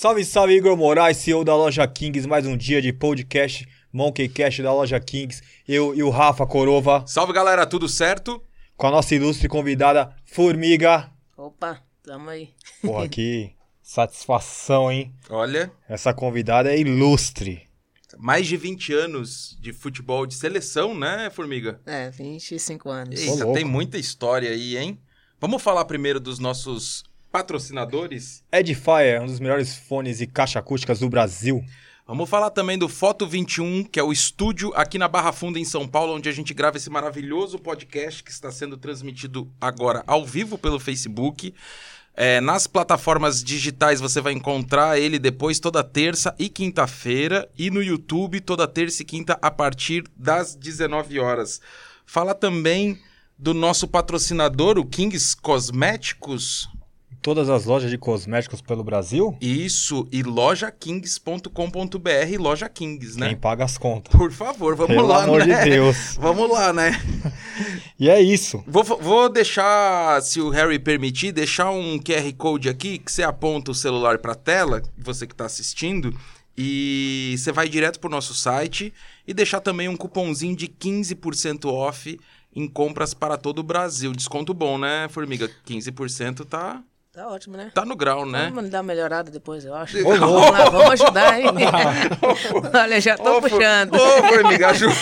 Salve, salve, Igor Moraes, CEO da Loja Kings. Mais um dia de podcast, Monkey Cash da Loja Kings. Eu e o Rafa Corova, Salve galera, tudo certo? com a nossa ilustre convidada, Formiga. Opa, tamo aí. Porra, que satisfação, hein? Olha, Essa convidada é ilustre. mais de 20 anos de futebol de seleção, né, Formiga? É, 25 anos. Eita, louco. tem muita história aí, hein? Vamos falar primeiro dos nossos patrocinadores? Edifier, um dos melhores fones e caixa acústicas do Brasil. Vamos falar também do Foto 21, que é o estúdio aqui na Barra Funda, em São Paulo, onde a gente grava esse maravilhoso podcast que está sendo transmitido agora ao vivo pelo Facebook. É, nas plataformas digitais você vai encontrar ele depois toda terça e quinta-feira. E no YouTube toda terça e quinta a partir das 19 horas. Fala também do nosso patrocinador, o Kings Cosméticos. Todas as lojas de cosméticos pelo Brasil, Isso, e lojakings.com.br, Loja Kings, né? quem paga as contas. Por favor, vamos Pelo lá, amor né? de Deus. Vamos lá, né? E é isso. Vou, vou deixar, se o Harry permitir, deixar um QR Code aqui que você aponta o celular para a tela, você que está assistindo, e você vai direto pro nosso site e deixar também um cupomzinho de 15% off em compras para todo o Brasil. Desconto bom, né, Formiga? 15% tá, Tá ótimo, né? tá no grau, né? Vamos dar uma melhorada depois, eu acho. Louco. vamos lá, vamos ajudar, hein? Olha, já tô For- puxando. Ô, Formiga, ajuda.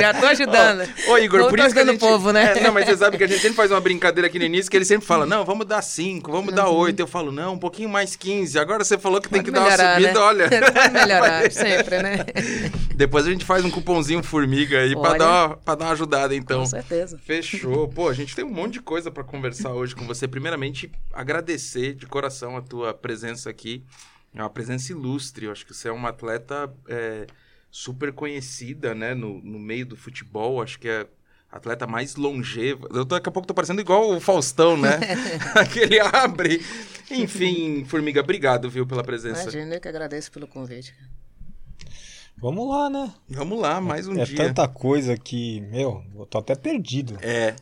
já tô ajudando. Ô, Igor, Tô por isso que a ajudando gente... o povo, né? É, não, mas você sabe que a gente sempre faz uma brincadeira aqui no início, que ele sempre fala, não, vamos dar 5, vamos dar 8. Eu falo, não, um pouquinho mais 15. Agora você falou que tem que Pode dar uma melhorar, subida, né? olha. Pode melhorar, sempre, né? Depois a gente faz um cupomzinho formiga aí pra dar, uma, pra dar uma ajudada, então. Com certeza. Fechou. Pô, a gente tem um monte de coisa pra conversar hoje com você. Primeiramente, agradecer de coração a tua presença aqui. É uma presença ilustre. Eu acho que você é uma atleta é, super conhecida, né? No, no meio do futebol. Acho que é a atleta mais longeva. Eu tô, daqui a pouco tô parecendo igual o Faustão, né? Aquele abre. Enfim, Formiga, obrigado, viu, pela presença. Imagina, eu que agradeço pelo convite. Vamos lá, né? Vamos lá, mais um é dia. tanta coisa que, meu, eu tô até perdido. É.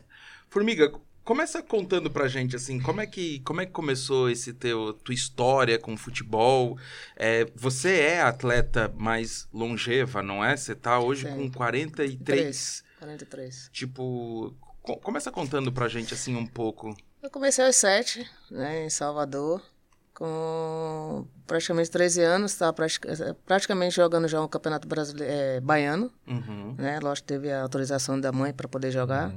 Formiga, começa contando pra gente, assim, como é que, como é que começou esse teu, tua história com futebol? É, você é atleta mais longeva, não é? Você tá hoje Sim. com 43. Três. 43. Tipo, co- começa contando pra gente, assim, um pouco. Eu comecei aos sete, né, em Salvador, com praticamente 13 anos, estava praticamente jogando já um campeonato brasileiro, é, baiano, Uhum. né? Lógico, teve a autorização da mãe para poder jogar.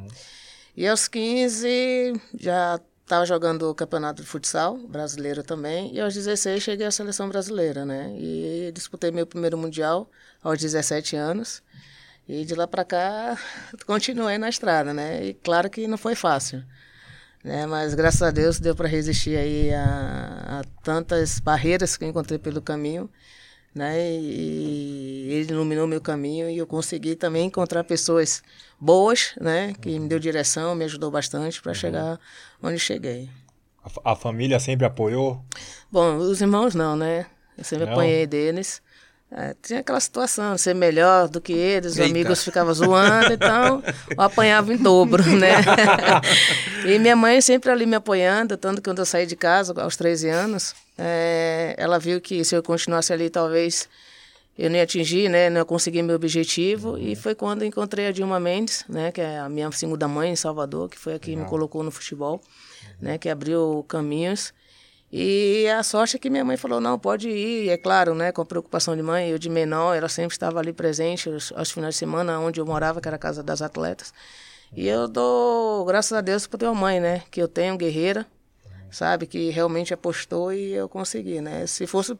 E aos 15 já estava jogando o campeonato de futsal brasileiro também. E aos 16 cheguei à seleção brasileira, né? E disputei meu primeiro mundial aos 17 anos. E de lá para cá continuei na estrada, né? E claro que não foi fácil. Né? Mas graças a Deus deu para resistir aí a, a tantas barreiras que encontrei pelo caminho, né? E ele iluminou meu caminho e eu consegui também encontrar pessoas boas, né? Que me deu direção, me ajudou bastante para chegar onde cheguei. A, a família sempre apoiou. Bom, os irmãos não, né? Eu sempre Não? apanhei deles. É, tinha aquela situação, ser melhor do que eles, os Eita. amigos ficavam zoando, então eu apanhava em dobro, né? e minha mãe sempre ali me apoiando, tanto que quando eu saí de casa, aos 13 anos, é, ela viu que se eu continuasse ali, talvez eu não ia atingir, né? Não ia conseguir meu objetivo. E foi quando encontrei a Dilma Mendes, né? Que é a minha segunda mãe em Salvador, que foi a que me colocou no futebol, né? Que abriu caminhos. E a sorte é que minha mãe falou, não, pode ir. E é claro, né? Com a preocupação de mãe, eu de menor, ela sempre estava ali presente aos, aos finais de semana, onde eu morava, que era a casa das atletas. E eu dou, graças a Deus, por ter uma mãe, né? Que eu tenho, guerreira, sabe? Que realmente apostou e eu consegui, né? Se fosse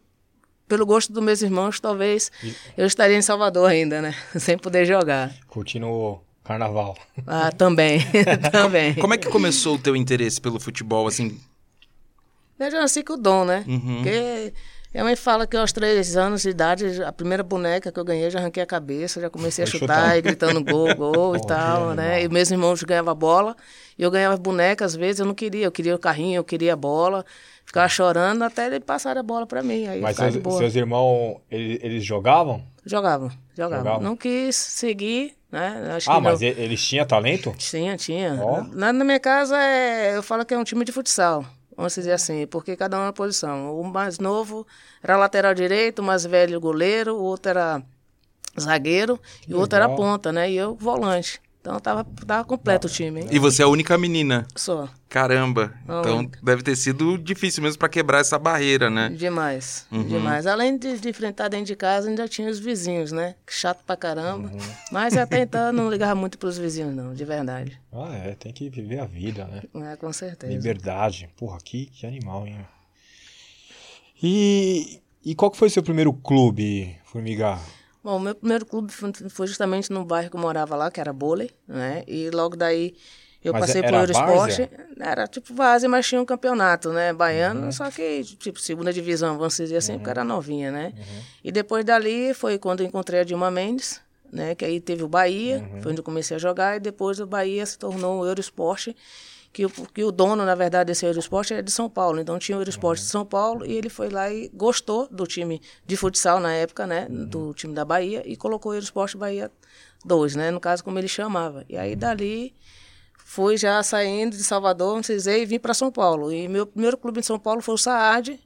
pelo gosto dos meus irmãos, talvez eu estaria em Salvador ainda, né? Sem poder jogar. Curtindo o carnaval. Ah, também, também. Como é que começou o teu interesse pelo futebol, assim? Eu já nasci com o dom, né? Uhum. Porque minha mãe fala que aos três anos de idade, a primeira boneca que eu ganhei, já arranquei a cabeça, já comecei a chutar, chutar. e gritando gol, gol e Oh, tal, né? animal. E meus irmãos ganhavam bola, e eu ganhava boneca, às vezes eu não queria, eu queria o carrinho, eu queria a bola, ficava chorando até ele passar a bola pra mim, aí Mas seus, seus irmãos, eles, eles jogavam? Jogavam, jogavam. Jogavam. Não quis seguir, né? Acho Ah, mas não. eles tinhão talento? Tinha, tinha. Ó. Na, na minha casa, é, eu falo que é um time de futsal. Vamos dizer assim, porque cada um é uma posição. O mais novo era lateral direito, o mais velho goleiro, o outro era zagueiro e o outro era ponta, né? E eu volante. Então tava, tava completo o time. Hein? E você é a única menina? Só. Caramba. A então única. deve ter sido difícil mesmo pra quebrar essa barreira, né? Demais, Uhum. demais. Além de, de enfrentar dentro de casa, ainda tinha os vizinhos, né? Chato pra caramba. Uhum. Mas até então não ligava muito pros vizinhos, não, de verdade. Ah, é, tem que viver a vida, né? É, com certeza. Liberdade. Porra, que, que animal, hein? E, e qual que foi seu primeiro clube, Formiga? Bom, meu primeiro clube foi justamente no bairro que eu morava lá, que era Bowley, né? E logo daí eu Mas passei pro Eurosport. Era tipo várzea, mas tinha um campeonato, né? Baiano, Uhum. só que tipo segunda divisão, vamos dizer assim, porque era novinha, né? E depois dali foi quando eu encontrei a Dilma Mendes, né? Que aí teve o Bahia, Uhum. foi onde eu comecei a jogar, e depois o Bahia se tornou o Eurosport, que o, que o dono, na verdade, desse Eurosport é de São Paulo. Então tinha o Eurosport de São Paulo e ele foi lá e gostou do time de futsal na época, né? Do time da Bahia e colocou o Eurosport Bahia 2, né? No caso, como ele chamava. E aí dali fui já saindo de Salvador, não precisei, e vim para São Paulo. E meu primeiro clube em São Paulo foi o Saad.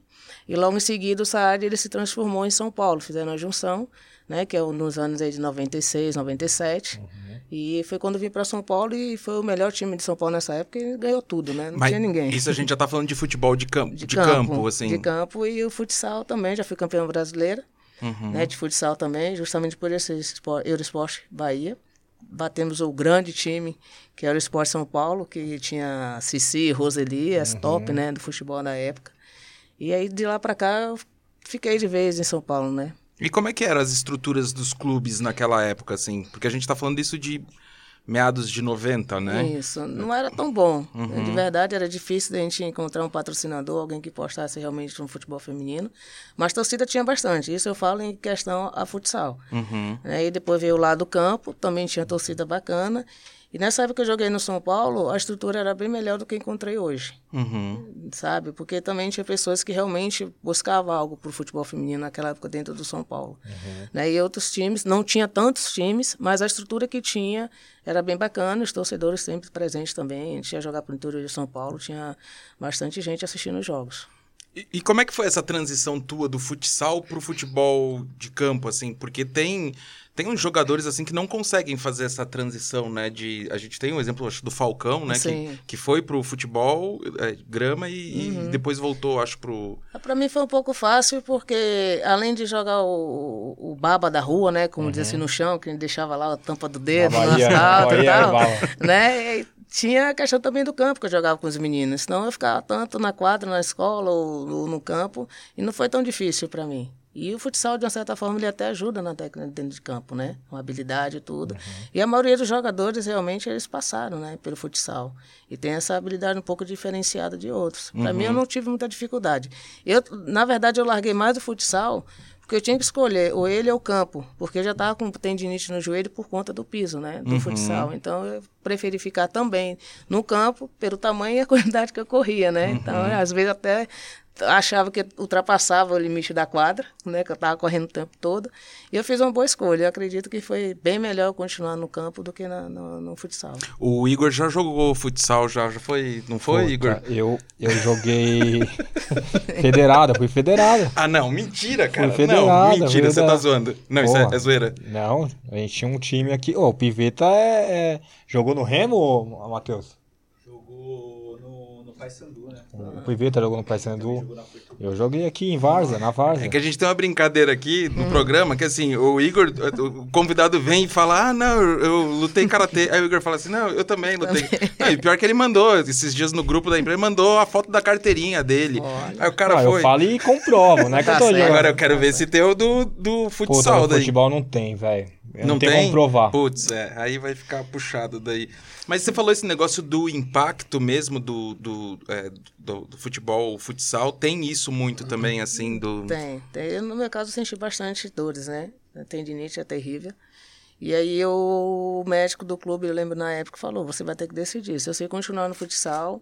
E logo em seguida o Saad ele se transformou em São Paulo, fizeram a junção, né, que é nos anos aí de 96, 97. E foi quando eu vim para São Paulo e foi o melhor time de São Paulo nessa época e ganhou tudo, né? Não Mas tinha ninguém. Isso a gente já tá falando de futebol de, campo, de, campo, assim. De campo e o futsal também, já fui campeão brasileira, Uhum. né, de futsal também, justamente por esse Eurosport Bahia. Batemos o grande time, que era o Esporte São Paulo, que tinha Cici, Roseli, as top, né, do futebol da época. E aí de lá para cá eu fiquei de vez em São Paulo, né? E como é que eram as estruturas dos clubes naquela época, assim? Porque a gente tá falando disso de meados de 90, né? Isso, não era tão bom. Uhum. De verdade, era difícil da gente encontrar um patrocinador, alguém que postasse realmente no futebol feminino. Mas torcida tinha bastante. Isso eu falo em questão a futsal. Uhum. Né? E depois veio lá do campo, também tinha torcida bacana. E nessa época que eu joguei no São Paulo, a estrutura era bem melhor do que encontrei hoje, Uhum. sabe? Porque também tinha pessoas que realmente buscavam algo para o futebol feminino naquela época dentro do São Paulo. Né? E outros times, não tinha tantos times, mas a estrutura que tinha era bem bacana, os torcedores sempre presentes também. A gente ia jogar para o interior de São Paulo, tinha bastante gente assistindo os jogos. E, e como é que foi essa transição tua do futsal pro futebol de campo, assim? Porque tem, tem uns jogadores, assim, que não conseguem fazer essa transição, né? De, a gente tem um exemplo, acho, do Falcão, né? Que, Sim. que foi pro futebol, é, grama, e, Uhum. e depois voltou, acho, pro... Para mim foi um pouco fácil, porque além de jogar o, o baba da rua, né, como diz assim, no chão, que a gente deixava lá a tampa do dedo Na Bahia, e tal, né, e tinha a questão também do campo, que eu jogava com os meninos, senão eu ficava tanto na quadra, na escola ou, ou no campo, e não foi tão difícil para mim. E o futsal, de uma certa forma, ele até ajuda na técnica dentro de campo, né? Com habilidade e tudo. E a maioria dos jogadores, realmente, eles passaram, né? Pelo futsal. E tem essa habilidade um pouco diferenciada de outros. Para mim, eu não tive muita dificuldade. Eu, na verdade, eu larguei mais o futsal porque eu tinha que escolher ou ele ou o campo, porque eu já estava com tendinite no joelho por conta do piso, né, do futsal. Então eu preferi ficar também no campo pelo tamanho e a quantidade que eu corria, né? Então às vezes até achava que ultrapassava o limite da quadra, né, que eu estava correndo o tempo todo. E eu fiz uma boa escolha. Eu acredito que foi bem melhor continuar no campo do que na- no, no futsal. O Igor já jogou futsal, já, já foi... Não foi, Puta, Igor? Eu, eu joguei federada, fui federada. Ah, não, mentira, cara. Fui não, federada, mentira, fui você tá zoando. Não, isso é, Porra. é zoeira. Não, a gente tinha um time aqui. Ô, o Piveta é, é- jogou no Remo, Matheus? Paysandu, né? O Piveta jogou no Paysandu. Eu joguei aqui em Várzea, na Várzea. É que a gente tem uma brincadeira aqui no programa, que assim, o Igor, o convidado vem e fala, ah, não, eu, eu lutei karatê. Aí o Igor fala assim, não, eu também lutei. Não, e pior que ele mandou, esses dias no grupo da empresa, ele mandou a foto da carteirinha dele. Aí o cara Ah, foi. eu falo e comprovo, não é que eu Tá tô certo. jogando. Agora eu quero ver se tem o do, do futsal no daí. futebol não tem, velho. Eu Não, Não tem tem? como provar. Putz, é, aí vai ficar puxado daí. Mas você falou esse negócio do impacto mesmo do, do, é, do, do futebol, o futsal, tem isso muito também, assim, do... Tem, tem. Eu, no meu caso, senti bastante dores, né? A tendinite é terrível. E aí eu, o médico do clube, eu lembro na época, falou, você vai ter que decidir. Se você continuar no futsal,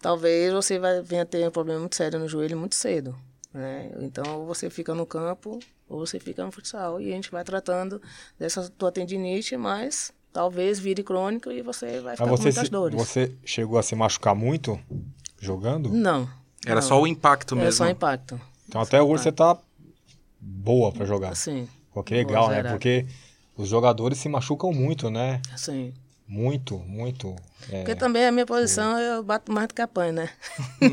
talvez você vai venha ter um problema muito sério no joelho muito cedo. Né? Então, você fica no campo, ou você fica no futsal. E a gente vai tratando dessa tua tendinite, mas talvez vire crônico e você vai ficar Mas com você, muitas se- dores. você chegou a se machucar muito? jogando? Não. Era não. só o impacto mesmo. só impacto. Então até hoje você tá boa pra jogar. Assim, Pô, que legal, Boa, né? Porque os jogadores se machucam muito, né? assim. Muito, muito. É. Porque também a minha posição eu bato mais do que apanho, né?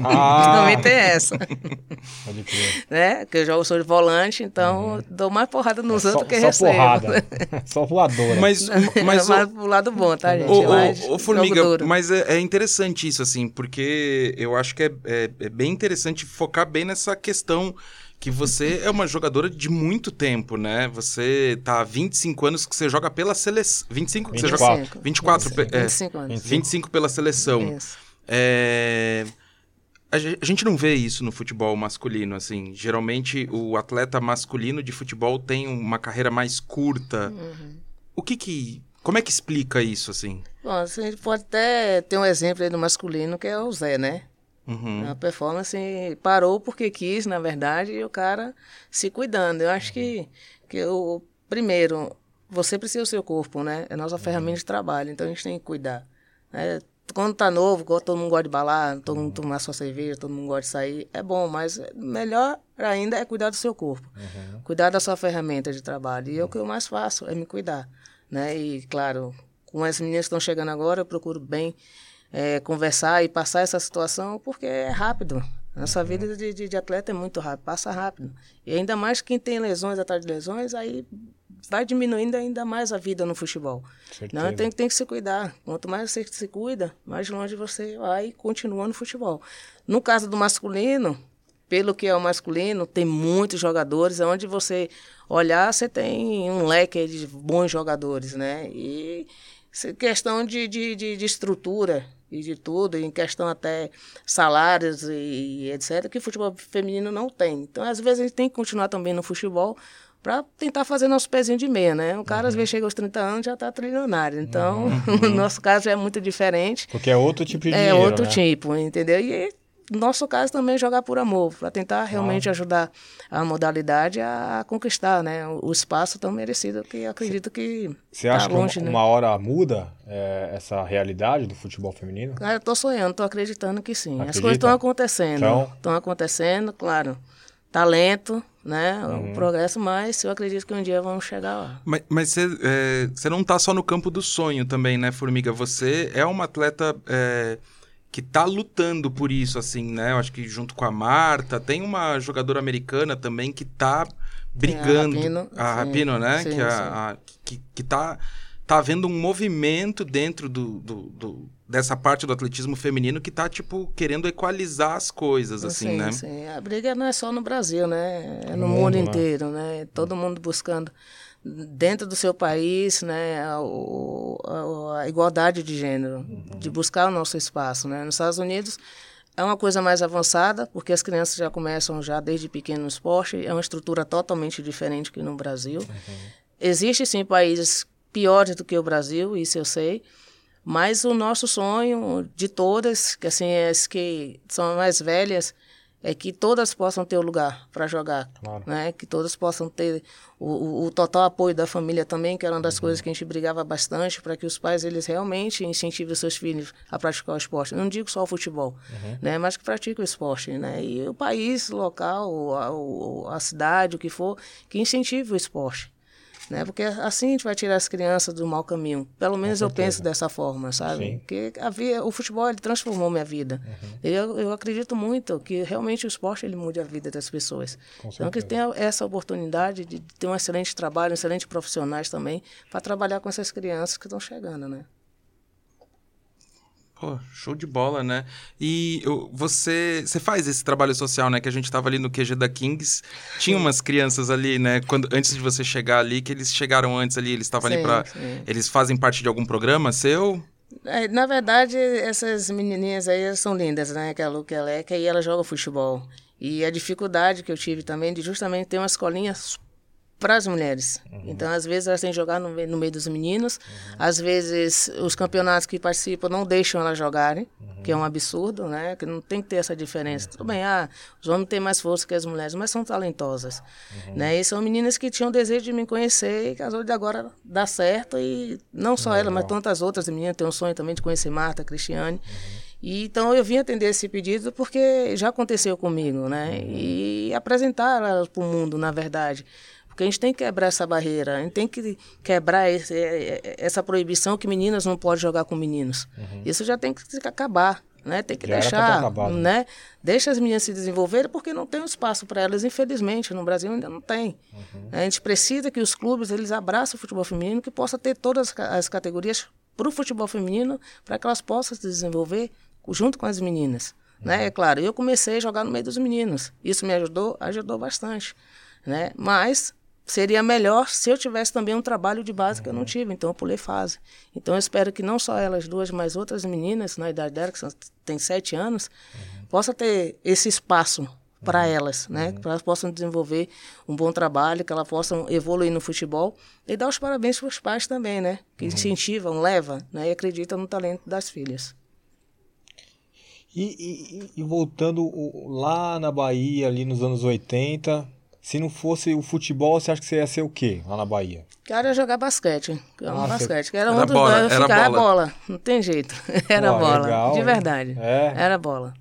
Ah, também tem essa, pode crer. né? Que eu jogo sou de volante, então dou mais porrada nos É só, outros que só recebo. porrada. só voadora. Mas, mas mais o- pro lado bom, tá, gente? Ô, ô, Formiga, mas é, é interessante isso, assim, porque eu acho que é, é- é bem interessante focar bem nessa questão que você é uma jogadora de muito tempo, né? Você tá há 25 anos que você joga pela seleção. 25 que você joga? 24. 24, pe- é, 25 anos. 25 pela seleção. Isso. É, A ge- a gente não vê isso no futebol masculino, assim. Geralmente o atleta masculino de futebol tem uma carreira mais curta. Uhum. O que que... Como é que explica isso, assim? Bom, a gente pode até ter um exemplo aí do masculino, que é o Zé, né? Uhum. A performance parou porque quis, na verdade, e o cara se cuidando. Eu acho que, que o primeiro, você precisa do seu corpo, né? É a nossa ferramenta de trabalho, então a gente tem que cuidar. né? Quando tá novo, todo mundo gosta de balar, todo mundo tomar sua cerveja, todo mundo gosta de sair, é bom, mas melhor ainda é cuidar do seu corpo. Cuidar da sua ferramenta de trabalho. E é o que eu mais faço, é me cuidar. Né? E, claro, com as meninas que estão chegando agora, eu procuro bem é, conversar e passar essa situação, porque é rápido. Nossa vida de, de, de atleta é muito rápido, passa rápido. E ainda mais quem tem lesões atrás de lesões, aí vai diminuindo ainda mais a vida no futebol. Certeza. Não, tem, tem que se cuidar. Quanto mais você se cuida, mais longe você vai e continua no futebol. No caso do masculino, pelo que é o masculino, tem muitos jogadores, onde você olhar, você tem um leque de bons jogadores, né? E questão de, de, de, de estrutura e de tudo, em questão até salários e etc., que o futebol feminino não tem. Então, às vezes, a gente tem que continuar também no futebol para tentar fazer nosso pezinho de meia, né? O cara, às vezes, chega aos 30 anos já está trilionário. Então, o nosso caso é muito diferente. Porque é outro tipo de É dinheiro, outro né? tipo, entendeu? E no nosso caso também jogar por amor, para tentar realmente ajudar a modalidade a conquistar, né? O, espaço tão merecido que eu acredito que Você tá acha longe, que né? uma hora muda é, essa realidade do futebol feminino? Cara, eu tô sonhando, tô acreditando que sim. As Acredita? coisas estão acontecendo. Então? Estão acontecendo, claro. Talento, né? Uhum. O progresso, mas eu acredito que um dia vamos chegar lá. Mas, você, é, você não tá só no campo do sonho também, né, Formiga? Você é uma atleta é, que tá lutando por isso, assim, né? Eu acho que junto com a Marta, tem uma jogadora americana também que tá brigando. Rapino, a sim. Rapino, né? Sim, que, a- a- que, que tá, tá havendo um movimento dentro do, do- do- dessa parte do atletismo feminino que tá, tipo, querendo equalizar as coisas, assim, sim, né? sim. A briga não é só no Brasil, né? É no mundo, mundo né? inteiro, né? Todo mundo buscando dentro do seu país, né? A, a- a igualdade de gênero, Uhum. de buscar o nosso espaço, né? Nos Estados Unidos é uma coisa mais avançada, porque as crianças já começam já desde pequeno no esporte, é uma estrutura totalmente diferente que no Brasil. Uhum. Existem sim países piores do que o Brasil, isso eu sei, mas o nosso sonho de todas, que assim, as que são mais velhas, é que todas possam ter o lugar para jogar, Claro. né? Que todas possam ter o, o- o total apoio da família também, que era uma das coisas que a gente brigava bastante para que os pais eles realmente incentivem os seus filhos a praticar o esporte. Não digo só o futebol, né? Mas que pratiquem o esporte, né? E o país, o local, a, a cidade, o que for, que incentive o esporte né? Porque assim a gente vai tirar as crianças do mau caminho. Pelo menos eu penso dessa forma, sabe? Sim. Porque a o futebol ele transformou minha vida. Eu, eu acredito muito que realmente o esporte ele muda a vida das pessoas. Então que tenha essa oportunidade de ter um excelente trabalho, excelentes profissionais também para trabalhar com essas crianças que estão chegando, né? Pô, show de bola, né? E eu- você, você faz esse trabalho social, né? Que a gente tava ali no QG da Kings. Tinha umas crianças ali, né? Quando, antes de você chegar ali, que eles chegaram antes ali, eles estavam ali sim. Eles fazem parte de algum programa seu? É, na verdade, essas menininhas aí são lindas, né? Que é a Lu, que a Leca, e ela joga futebol. E a dificuldade que eu tive também de justamente ter uma escolinha para as mulheres. Então, às vezes, elas têm que jogar no, meio- no meio dos meninos. Às vezes, os campeonatos que participam não deixam elas jogarem, que é um absurdo, né? Que não tem que ter essa diferença. Tudo bem, ah, os homens têm mais força que as mulheres, mas são talentosas. Né? E são meninas que tinham desejo de me conhecer e que as de agora dá certo. E não só ela, mas tantas outras meninas têm um sonho também de conhecer Marta, Cristiane. E, então eu vim atender esse pedido porque já aconteceu comigo, né? E apresentar para o mundo, na verdade. Porque a gente tem que quebrar essa barreira, a gente tem que quebrar esse, essa proibição que meninas não podem jogar com meninos. Isso já tem que acabar né? Tem que Já deixar, acabado. né? Deixa as meninas se desenvolverem porque não tem espaço para elas, infelizmente, no Brasil ainda não tem. A gente precisa que os clubes eles abracem o futebol feminino, que possa ter todas as ca- as categorias para o futebol feminino, para que elas possam se desenvolver junto com as meninas. Né? É claro, eu comecei a jogar no meio dos meninos. Isso me ajudou, ajudou bastante, né? Mas seria melhor se eu tivesse também um trabalho de base que eu não tive, então eu pulei fase. Então eu espero que não só elas duas, mas outras meninas na idade dela, que são, tem sete anos, possa ter esse espaço para elas, né? Que elas possam desenvolver um bom trabalho, que elas possam evoluir no futebol e dar os parabéns para os pais também, né? Que incentivam, levam, né? E acreditam no talento das filhas. E, e- e voltando lá na Bahia, ali nos anos 80, se não fosse o futebol, você acha que você ia ser o quê lá na Bahia? Quero jogar basquete. Eu amo Ah, basquete. Que era, Era um dos bola, era ficava bola. bola. Não tem jeito. Era Pô, bola. legal, de verdade. É? Era bola.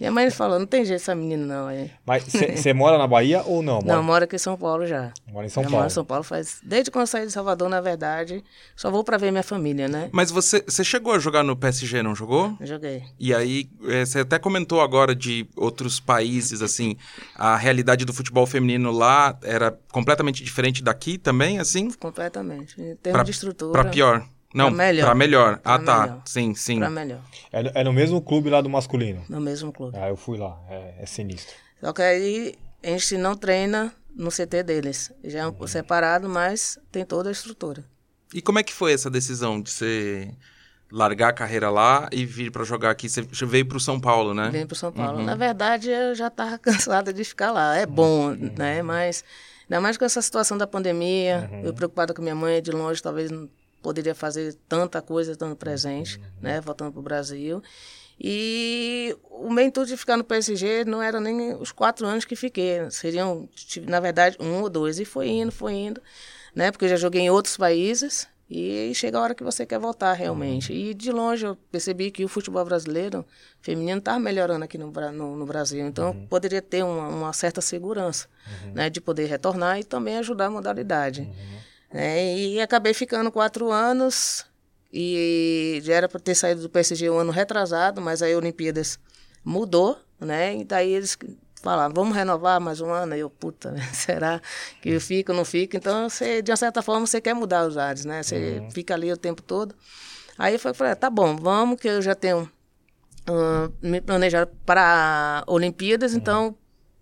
Minha mãe falou, não tem jeito essa menina não. Aí. Mas você mora na Bahia ou não? Mora, Não, moro aqui em São Paulo já. mora em São eu Paulo. moro em São Paulo faz... Desde quando eu saí de Salvador, na verdade, só vou pra ver minha família, né? Mas você, você chegou a jogar no PSG, não jogou? Eu joguei. E aí, é, você até comentou agora de outros países, assim, a realidade do futebol feminino lá era completamente diferente daqui também, assim? Completamente. Em termos Pra, de estrutura. pra pior. Não, Pra melhor. Pra melhor. ah, Pra tá. melhor. Sim, sim. Pra melhor. É, no- é no mesmo clube lá do masculino. No mesmo clube. Ah, eu fui lá. É, é sinistro. Só que aí a gente não treina no CT deles. Já é um separado, mas tem toda a estrutura. E como é que foi essa decisão de você largar a carreira lá e vir pra jogar aqui? Você veio pro São Paulo, né? Vem para São Paulo. Na verdade, eu já estava cansada de ficar lá. É bom, né? Mas ainda mais com essa situação da pandemia, eu preocupada com minha mãe de longe, talvez não poderia fazer tanta coisa estando presente, né? Voltando para o Brasil. E o meu intuito de ficar no PSG não era nem os quatro anos que fiquei, seriam, na verdade, um ou dois. E foi indo, foi indo, né? Porque eu já joguei em outros países e chega a hora que você quer voltar realmente. E de longe eu percebi que o futebol brasileiro feminino estava melhorando aqui no, no, no Brasil. Então eu poderia ter uma, uma certa segurança né, de poder retornar e também ajudar a modalidade. Né? e acabei ficando quatro anos e já era para ter saído do PSG um ano retrasado, mas aí a Olimpíadas mudou, né? E daí eles falaram, vamos renovar mais um ano. Aí eu, puta, será que eu fico, não fico? Então, você, de uma certa forma, você quer mudar os ares, né? Você fica ali o tempo todo. Aí eu falei, tá bom, vamos, que eu já tenho ah, me planejado para Olimpíadas, então,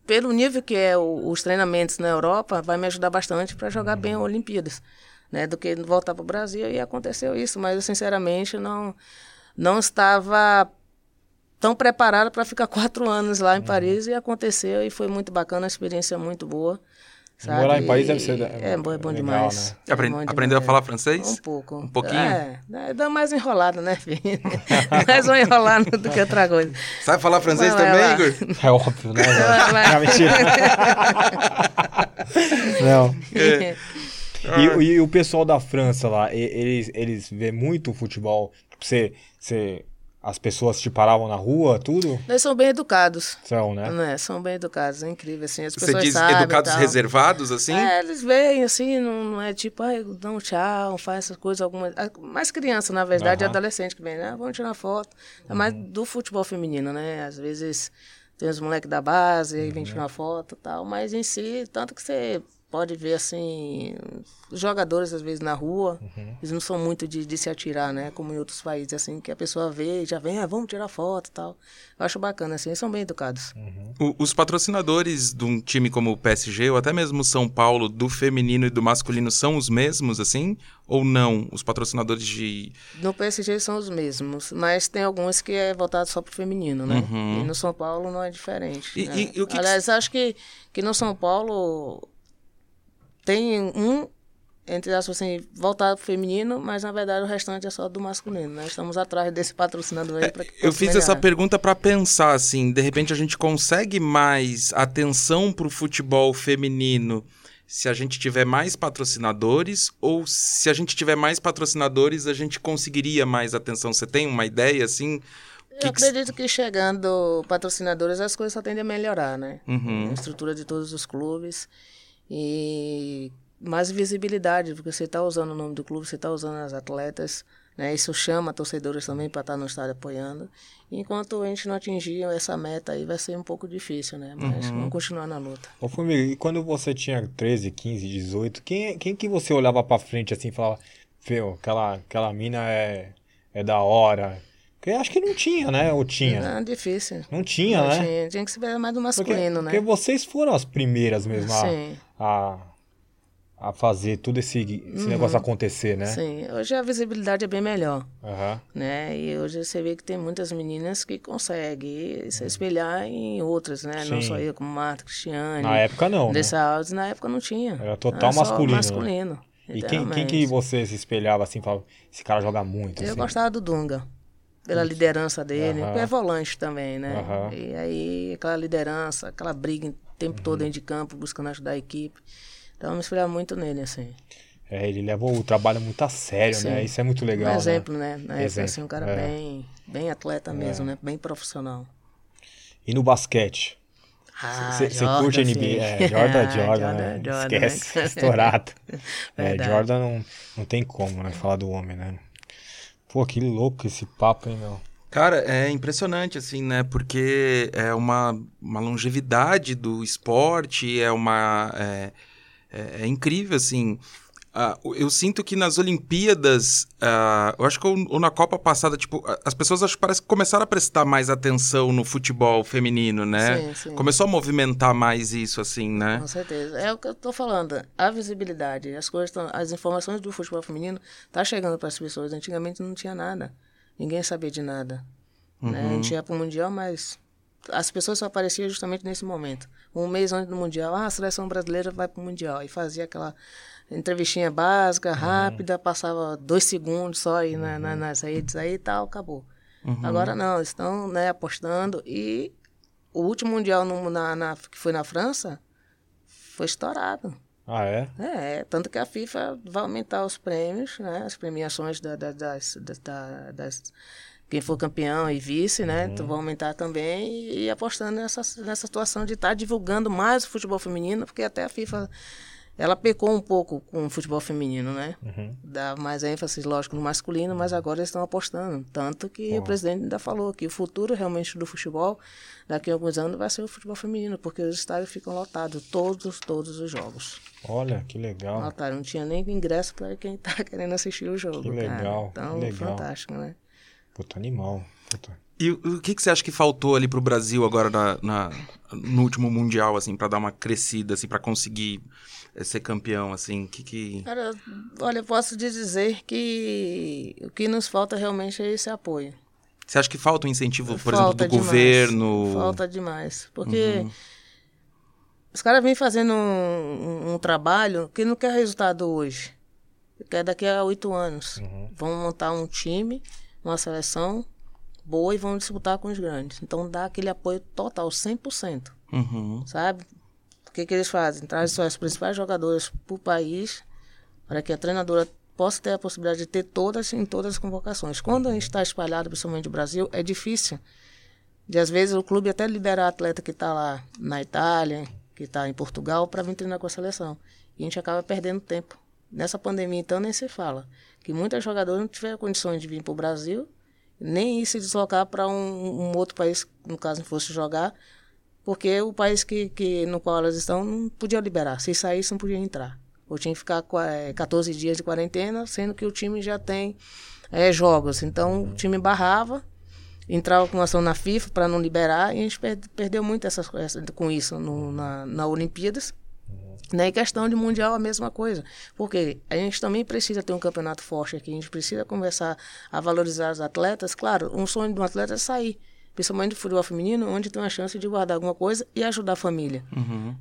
pelo nível que é o- os treinamentos na Europa, vai me ajudar bastante para jogar bem a Olimpíadas, né? Do que voltar para o Brasil e aconteceu isso, mas eu sinceramente não não estava tão preparada para ficar quatro anos lá em Paris e aconteceu e foi muito bacana, a experiência muito boa. Sabe? Morar em Paris deve ser- É, bom, é bom legal, demais. né? É Apre- bom aprendeu a demais. falar francês? Um pouco. Um pouquinho? É, é, dá mais enrolada, né, filho? mais um enrolado do que outra coisa. Sabe falar francês também, lá. Igor? É óbvio, né? Vai, vai. Não, mentira. Não. É. E, e o pessoal da França lá, eles, eles vê muito futebol? Tipo, Você, você, as pessoas te paravam na rua, tudo? Eles são bem educados. São, né? Né? São bem educados, é incrível, assim, as Você pessoas diz sabem educados tal. reservados, assim? É, eles veem assim, não, não é tipo, ai, um tchau, faz essas coisas, algumas. Mais criança, na verdade, Aham. adolescente que vem, né? Vamos tirar foto. É mais do futebol feminino, né? Às vezes tem os moleques da base, aí vem tirar foto e tal, mas em si, tanto que você pode ver assim, os jogadores às vezes na rua, eles não são muito de, de se atirar, né? Como em outros países, assim, que a pessoa vê e já vem, ah, vamos tirar foto e tal. Eu acho bacana, assim, eles são bem educados. O- os patrocinadores de um time como o PSG, ou até mesmo o São Paulo, do feminino e do masculino, são os mesmos, assim? Ou não? Os patrocinadores de. No PSG são os mesmos, mas tem alguns que é voltado só pro feminino, né? E no São Paulo não é diferente. E- né? e- e o que que Aliás, acho que, que no São Paulo tem um, entre aspas assim, voltado pro feminino, mas na verdade o restante é só do masculino, né? Estamos atrás desse patrocinador aí para que Eu fiz essa melhorar. pergunta pra pensar, assim, de repente a gente consegue mais atenção pro futebol feminino se a gente tiver mais patrocinadores ou se a gente tiver mais patrocinadores a gente conseguiria mais atenção. Você tem uma ideia, assim? Eu acredito que chegando patrocinadores as coisas só tendem a melhorar, né? Uhum. A estrutura de todos os clubes e mais visibilidade, porque você está usando o nome do clube, você está usando as atletas, né? Isso chama torcedores também para estar no estádio apoiando. Enquanto a gente não atingir essa meta aí, vai ser um pouco difícil, né? Mas Uhum. vamos continuar na luta. Ô, Formiga, e quando você tinha 13, 15, 18, quem, quem que você olhava pra frente assim e falava, Feu, aquela, aquela mina é, é da hora? Porque acho que não tinha, né? Ou tinha? Não, difícil. Não tinha, Não né? tinha, tinha que se mais do Porque, masculino, né? porque vocês foram as primeiras mesmo a, a, a fazer tudo esse, esse negócio acontecer, né? Uhum. Sim, hoje a visibilidade é bem melhor, Aham. né? E hoje você vê que tem muitas meninas que conseguem se espelhar em outras, né? Não Uhum. Sim. só eu, como Marta, Cristiane. Na época não, né? Dessa áudio, na época não tinha. Era total só masculino, né? masculino. E quem, quem que você se espelhava assim, falava, esse cara joga muito, Eu assim? gostava do Dunga. Pela liderança dele, porque é volante também, né? Aham. E aí, aquela liderança, aquela briga o tempo Uhum. todo dentro de campo, buscando ajudar a equipe. Então, eu me espelhava muito nele, assim. É, ele leva o trabalho muito a sério, né? Sim. Isso é muito legal, um né? exemplo, né? Época, Exemplo, assim, um cara é. bem, bem atleta mesmo, né? Bem profissional. E no basquete? Ah, Você Jordan, curte NBA? É, Jordan, Ah, Jordan, né? Jordan, Esquece, né? estourado. é. Jordan não, não tem como, né? Falar do homem, né? Pô, que louco esse papo, hein, meu? Cara, é impressionante, assim, né? Porque é uma, uma longevidade do esporte, é uma. É, é- é incrível, assim. Ah, eu sinto que nas Olimpíadas, ah, eu acho que ou, ou na Copa passada, tipo, as pessoas acho que parece que começaram a prestar mais atenção no futebol feminino, né? Sim, sim. Começou a movimentar mais isso, assim, né? Com certeza. É o que eu tô falando. A visibilidade, as coisas tão, as informações do futebol feminino tá chegando para as pessoas. Antigamente não tinha nada. Ninguém sabia de nada. Né? A gente ia pro mundial, mas as pessoas só apareciam justamente nesse momento. Um mês antes do mundial, ah, a seleção brasileira vai pro mundial e fazia aquela entrevistinha básica, rápida, passava dois segundos só aí na, na- nas redes aí e tal, acabou. Agora não, estão né, apostando e o último mundial no- na, na- que foi na França foi estourado. Ah, é? É, tanto que a FIFA vai aumentar os prêmios, né? As premiações da, da- das, da- das- quem for campeão e vice, né? Então, vão aumentar também e, e apostando nessa, nessa situação de estar divulgando mais o futebol feminino, porque até a FIFA ela pecou um pouco com o futebol feminino, né? Dá mais ênfase, lógico, no masculino, mas agora eles estão apostando. Tanto que o presidente ainda falou que o futuro realmente do futebol, daqui a alguns anos, vai ser o futebol feminino, porque os estádios ficam lotados, todos, todos os jogos. Olha, que legal. Notaram, não tinha nem ingresso para quem tá querendo assistir o jogo. Que cara. legal, Então, que legal. fantástico, né? Puta animal. Puta. E o, o que, que você acha que faltou ali pro Brasil agora na, na- no último Mundial, assim, pra dar uma crescida, assim, pra conseguir ser campeão, assim? Que que... Cara, olha, eu posso te dizer que o que nos falta realmente é esse apoio. Você acha que falta um incentivo, por falta exemplo, do demais, governo? Falta demais. Porque os caras vêm fazendo um, um- um trabalho que não quer resultado hoje. Quer daqui a oito anos. Vão montar um time, uma seleção boa e vão disputar com os grandes. Então dá aquele apoio total, 100%. Uhum. sabe? O que, que eles fazem? Trazem as principais jogadoras para o país para que a treinadora possa ter a possibilidade de ter todas em todas as convocações. Quando a gente está espalhado, principalmente no Brasil, é difícil de, às vezes, o clube até liberar atleta que está lá na Itália, que está em Portugal, para vir treinar com a seleção. E a gente acaba perdendo tempo. Nessa pandemia, então, nem se fala. Que muitas jogadoras não tiveram condições de vir para o Brasil, nem ir se deslocar para um, um outro país, no caso, não fosse jogar, porque o país que, que, no qual elas estão não podia liberar. Se saísse, não podia entrar. Ou tinha que ficar qua- eh, 14 dias de quarentena, sendo que o time já tem eh, jogos. Então, o time barrava, entrava com ação na FIFA para não liberar, e a gente per- perdeu muito essas, essa, com isso no, na, na Olimpíadas. Né? E questão de mundial a mesma coisa. Porque a gente também precisa ter um campeonato forte aqui, a gente precisa começar a valorizar os atletas. Claro, um sonho de um atleta é sair, principalmente do futebol feminino, onde tem uma chance de guardar alguma coisa e ajudar a família.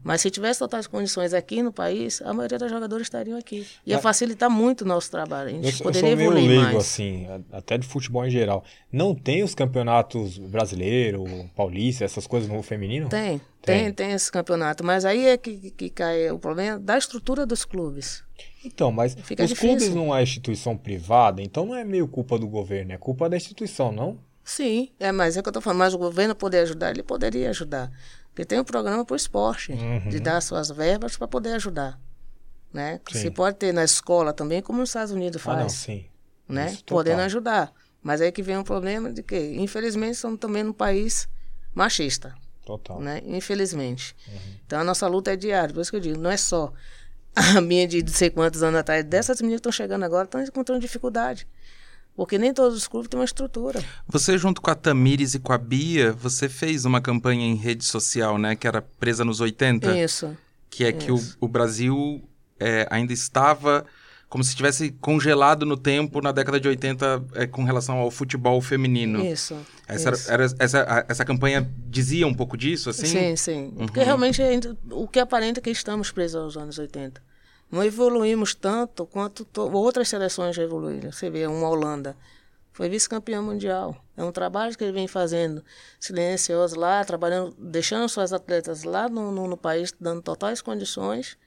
Mas se tivesse totais condições aqui no país, a maioria dos jogadores estariam aqui. Ia facilitar muito o nosso trabalho. A gente Eu, sou- eu poderia sou meio leigo, mais. assim, até de futebol em geral. Não tem os campeonatos brasileiro, paulista, essas coisas no feminino? Tem, Tem. tem, tem esse campeonato. Mas aí é que, que cai o problema da estrutura dos clubes. Então, mas Fica os difícil. clubes não é instituição privada, então não é meio culpa do governo, é culpa da instituição, não? Sim, é, mas é o que eu tô falando. Mas o governo poder ajudar, ele poderia ajudar. Porque tem um programa para o esporte, Uhum. de dar suas verbas para poder ajudar. Né? Sim. Você pode ter na escola também, como os Estados Unidos Ah, não, faz. sim. né? Isso, total. Podendo ajudar. Mas aí que vem um problema de que, infelizmente, estamos também num país machista, Total. né? Infelizmente. Uhum. Então a nossa luta é diária. Por isso que eu digo, não é só a minha de não sei quantos anos atrás. Dessas meninas que estão chegando agora estão encontrando dificuldade. Porque nem todos os clubes têm uma estrutura. Você, junto com a Tamires e com a Bia, você fez uma campanha em rede social, né? Que era presa nos 80. Isso. Que é que o, Isso. o Brasil é, ainda estava como se estivesse congelado no tempo na década de 80 é, com relação ao futebol feminino. Isso. Essa, isso. era, essa, a- essa campanha dizia um pouco disso, assim? Sim, sim. Uhum. Porque realmente o que aparenta é que estamos presos aos anos 80. Não evoluímos tanto quanto to- outras seleções já evoluíram. Você vê, uma Holanda foi vice-campeã mundial. É um trabalho que ele vem fazendo silencioso lá, trabalhando, deixando suas atletas lá no, no, no país, dando totais condições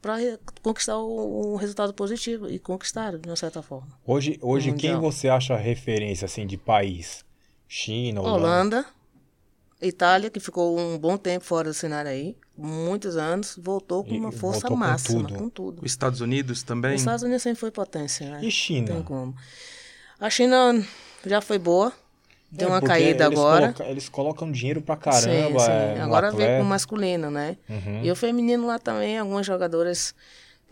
para conquistar o, o resultado positivo. E conquistaram, de uma certa forma. Hoje, hoje quem você acha referência, assim, de país? China, Holanda? Holanda, Itália, que ficou um bom tempo fora do cenário aí, muitos anos, voltou com E uma força voltou com máxima, tudo. com tudo. Os Estados Unidos também? Os Estados Unidos sempre foi potência, né? E China? Não tem como. A China já foi boa, deu É, uma caída eles agora. coloca- eles colocam dinheiro pra caramba. sim, sim. é, Agora atleta. com o masculino, né? Uhum. E o feminino lá também, algumas jogadoras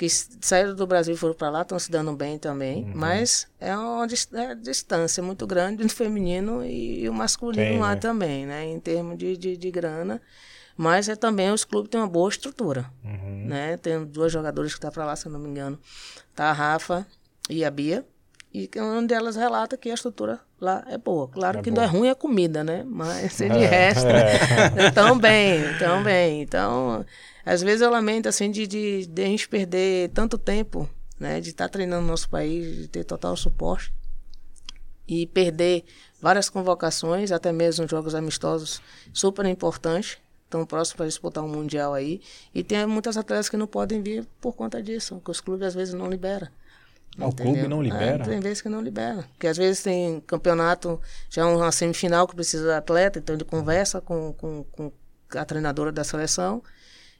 que saíram do Brasil e foram para lá estão se dando bem também. Uhum. Mas é uma é distância muito grande do feminino e, o masculino Tem, lá né? também, né? Em termos de, de, de grana. Mas é também os clubes têm uma boa estrutura. Uhum. Né? Tem duas jogadoras que estão para lá, se eu não me engano. Tá a Rafa e a Bia. E que uma delas relata que a estrutura lá é boa. Claro É que boa. não é ruim a comida, né? Mas de É, resto, é. tão bem, tão bem. Então, às vezes eu lamento, assim, de, de, de a gente perder tanto tempo, né? De estar treinando no nosso país, de ter total suporte. E perder várias convocações, até mesmo jogos amistosos, super importantes. Estão próximos para disputar um Mundial aí. E tem muitas atletas que não podem vir por conta disso, que os clubes às vezes não liberam. Ah, o clube não libera? É, tem vezes que não libera. Porque às vezes tem campeonato, já uma semifinal que precisa do atleta, então ele conversa com, com, com a treinadora da seleção,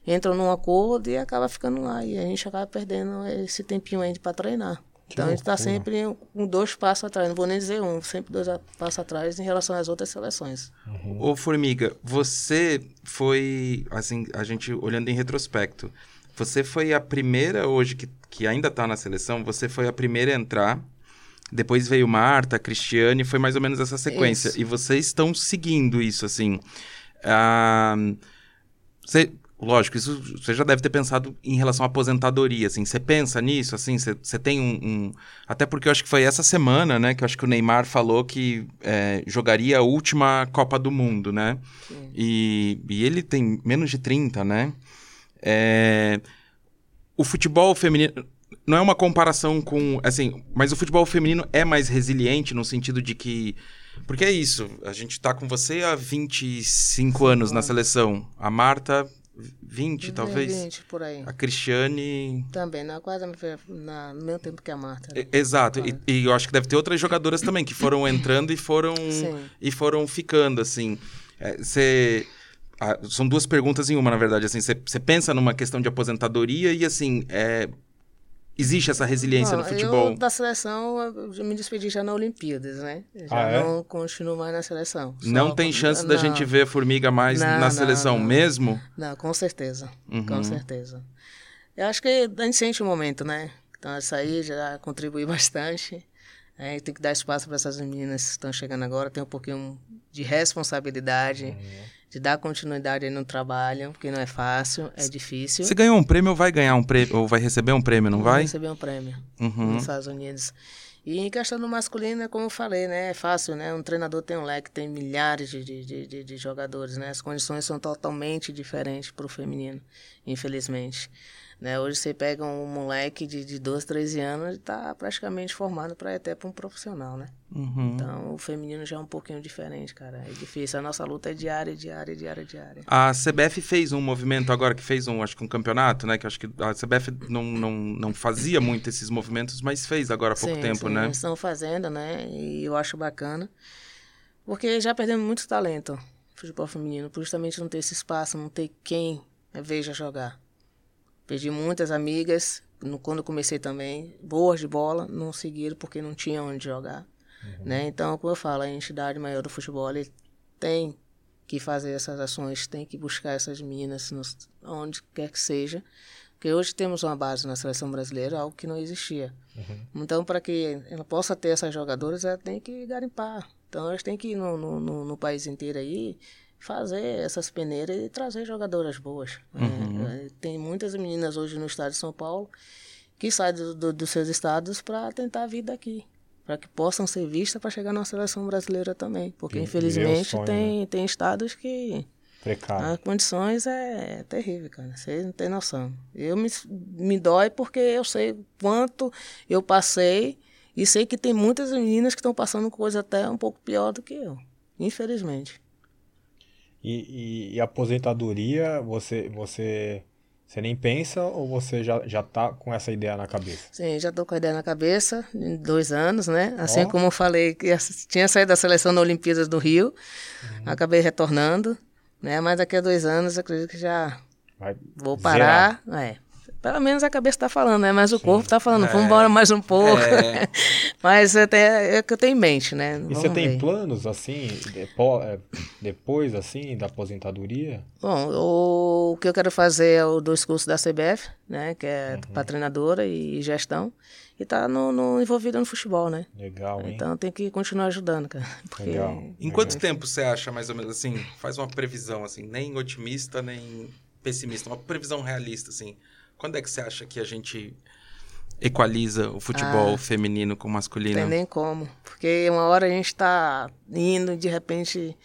entra num acordo e acaba ficando lá. E a gente acaba perdendo esse tempinho aí para treinar. Que então a gente está loucura. sempre um dois passos atrás, não vou nem dizer um, sempre dois passos atrás em relação às outras seleções. Ô, Formiga, você foi, assim, a gente olhando em retrospecto, você foi a primeira hoje que, que ainda tá na seleção, você foi a primeira a entrar, depois veio Marta, Cristiane, foi mais ou menos essa sequência. Isso. E vocês estão seguindo isso, assim. Ah, você, lógico, isso você já deve ter pensado em relação à aposentadoria, assim. Você pensa nisso, assim? Você, você tem um, um- Até porque eu acho que foi essa semana, né? Que eu acho que o Neymar falou que é, jogaria a última Copa do Mundo, né? E, e ele tem menos de 30, né? É, o futebol feminino não é uma comparação com, assim, mas o futebol feminino é mais resiliente no sentido de que porque é isso, a gente tá com você há 25 anos na seleção. A Marta 20, talvez. 20 por aí. A Cristiane Também, na, quase na, no mesmo tempo que a Marta. E- Exato, e, e eu acho que deve ter outras jogadoras também que foram entrando e foram Sim. e foram ficando assim. Você são duas perguntas em uma, na verdade. Assim, você pensa numa questão de aposentadoria e assim, é, existe essa resiliência Não, no futebol? Eu, da seleção, eu me despedi já na Olimpíadas, né? Já Ah, é? não continuo mais na seleção. Não tem com- chance da não, gente ver a formiga mais Não, na não, seleção não. mesmo? Não, com certeza. Uhum. Com certeza. Eu acho que a gente sente o momento, né? Então, essa aí já contribui bastante. É, tem que dar espaço para essas meninas que estão chegando agora. Tem um pouquinho de responsabilidade, Uhum. de dar continuidade aí no trabalho, porque não é fácil, é difícil. Você ganhou um prêmio ou vai ganhar um prêmio? Ou vai receber um prêmio, não Vou vai? receber um prêmio. Uhum. nos Estados Unidos. E em questão do masculino, é como eu falei, né? É fácil, né? Um treinador tem um leque, tem milhares de, de, de- de jogadores, né? As condições são totalmente diferentes para o feminino, infelizmente. Né? Hoje você pega um moleque de, de 12, 13 anos e está praticamente formado para até para um profissional, né? Uhum. Então o feminino já é um pouquinho diferente, cara. É difícil. A nossa luta é diária, diária, diária, diária. A CBF fez um movimento agora que fez um, acho que um campeonato, né? Que acho que a CBF não, não, não fazia muito esses movimentos, mas fez agora há pouco Sim, tempo, sim, né? Estão fazendo, né? E eu acho bacana. Porque já perdemos muito talento futebol feminino, por justamente não ter esse espaço, não ter quem veja jogar. Perdi muitas amigas, no, quando comecei também, boas de bola, não seguiram porque não tinha onde jogar. Uhum. Né? Então, como eu falo, a entidade maior do futebol ele tem que fazer essas ações, tem que buscar essas meninas nos, onde quer que seja, porque hoje temos uma base na seleção brasileira, algo que não existia. Uhum. Então, para que ela possa ter essas jogadoras, ela tem que garimpar. Então, elas têm que ir no, no, no país inteiro aí fazer essas peneiras e trazer jogadoras boas. Né? Uhum. É, tem muitas meninas hoje no estado de São Paulo que saem do, do, dos seus estados para tentar a vida aqui para que possam ser vistas para chegar na seleção brasileira também. Porque, e, infelizmente, sonho, tem, né? tem estados que Precário. as condições é, é terrível, cara. Você não tem noção. Eu me, me dói porque eu sei quanto eu passei e sei que tem muitas meninas que estão passando coisa até um pouco pior do que eu, infelizmente. E, e, e aposentadoria, você, você você nem pensa ou você já, já tá com essa ideia na cabeça? Sim, já tô com a ideia na cabeça, em dois anos, né? Assim oh. como eu falei, que tinha saído da seleção da Olimpíadas do Rio, uhum. acabei retornando, né? Mas daqui a dois anos, acredito que já Vai vou parar. Zerar. É, pelo menos a cabeça está falando, né? Mas o Sim. corpo está falando, vamos embora mais um pouco. É. Mas até é que eu tenho em mente, né? Vamos e você tem ver. planos, assim, é, depois, assim, da aposentadoria? Bom, o, que eu quero fazer é o dois cursos da CBF, né? Que é uhum. para treinadora e gestão. E tá no, no, envolvido no futebol, né? Legal, hein? Então tem que continuar ajudando, cara. Porque... Legal. Em quanto tempo você acha, mais ou menos, assim, faz uma previsão, assim, nem otimista, nem pessimista, uma previsão realista, assim quando é que você acha que a gente equaliza o futebol ah, feminino com o masculino? Não tem nem como. Porque uma hora a gente está indo e de repente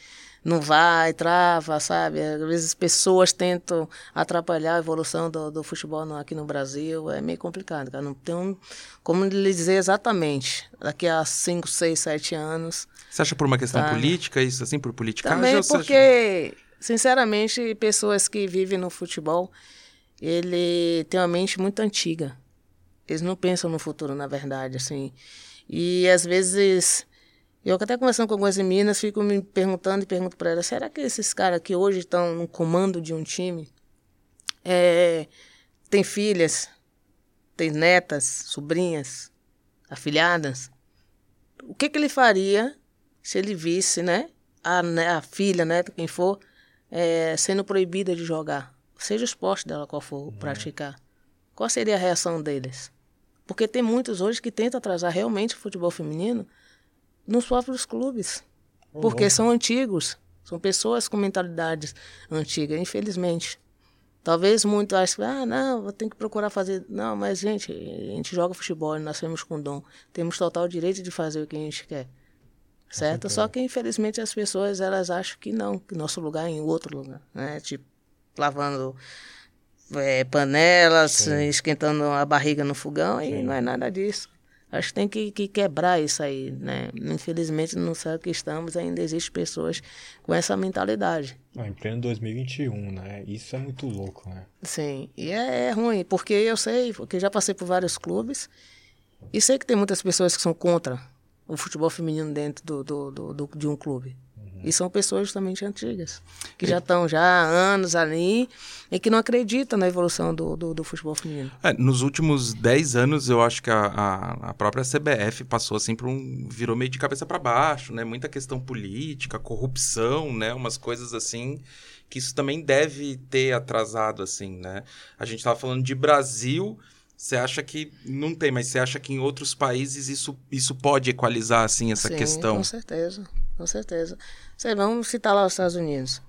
não vai, trava, sabe? Às vezes pessoas tentam atrapalhar a evolução do, do futebol no, aqui no Brasil. É meio complicado, cara. Não tem um, como lhe dizer exatamente. Daqui a 5, 6, 7 anos. Você acha por uma questão tá? política, isso assim, por politicagem? Também porque, acha... sinceramente, pessoas que vivem no futebol ele tem uma mente muito antiga. Eles não pensam no futuro, na verdade, assim. E às vezes, eu até conversando com algumas meninas, fico me perguntando e pergunto para elas: será que esses caras que hoje estão no comando de um time é, têm filhas, têm netas, sobrinhas, afilhadas? O que, que ele faria se ele visse, né, a, a filha, né, quem for, é, sendo proibida de jogar? Seja o esporte dela qual for uhum. praticar, qual seria a reação deles? Porque tem muitos hoje que tentam atrasar realmente o futebol feminino nos próprios clubes. Oh, porque são antigos, são pessoas com mentalidades antigas, infelizmente. Talvez muitos achem, ah, não, vou ter que procurar fazer. Não, mas, gente, a gente joga futebol, nascemos com dom. Temos total direito de fazer o que a gente quer. Certo? Só que, infelizmente, as pessoas elas acham que não, que nosso lugar é em outro lugar. Né? Tipo, lavando é, panelas, Sim. esquentando a barriga no fogão, Sim. e não é nada disso. Acho que tem que, que, quebrar isso aí, né? Infelizmente, no século que estamos, ainda existem pessoas com essa mentalidade. em pleno 2021, né? Isso é muito louco, né? Sim, e é, é, ruim, porque eu sei, porque já passei por vários clubes, e sei que tem muitas pessoas que são contra o futebol feminino dentro do, do, do, do de um clube. E são pessoas justamente antigas, que já estão já há anos ali e que não acreditam na evolução do, do, do futebol feminino. É, nos últimos 10 anos, eu acho que a, a, a, própria CBF passou assim por um. virou meio de cabeça para baixo, né? Muita questão política, corrupção, né? Umas coisas assim que isso também deve ter atrasado, assim, né? A gente estava falando de Brasil. Você acha que não tem, mas você acha que em outros países isso, isso pode equalizar assim essa Sim, questão? Com certeza, com certeza. Sei, vamos citar lá os Estados Unidos.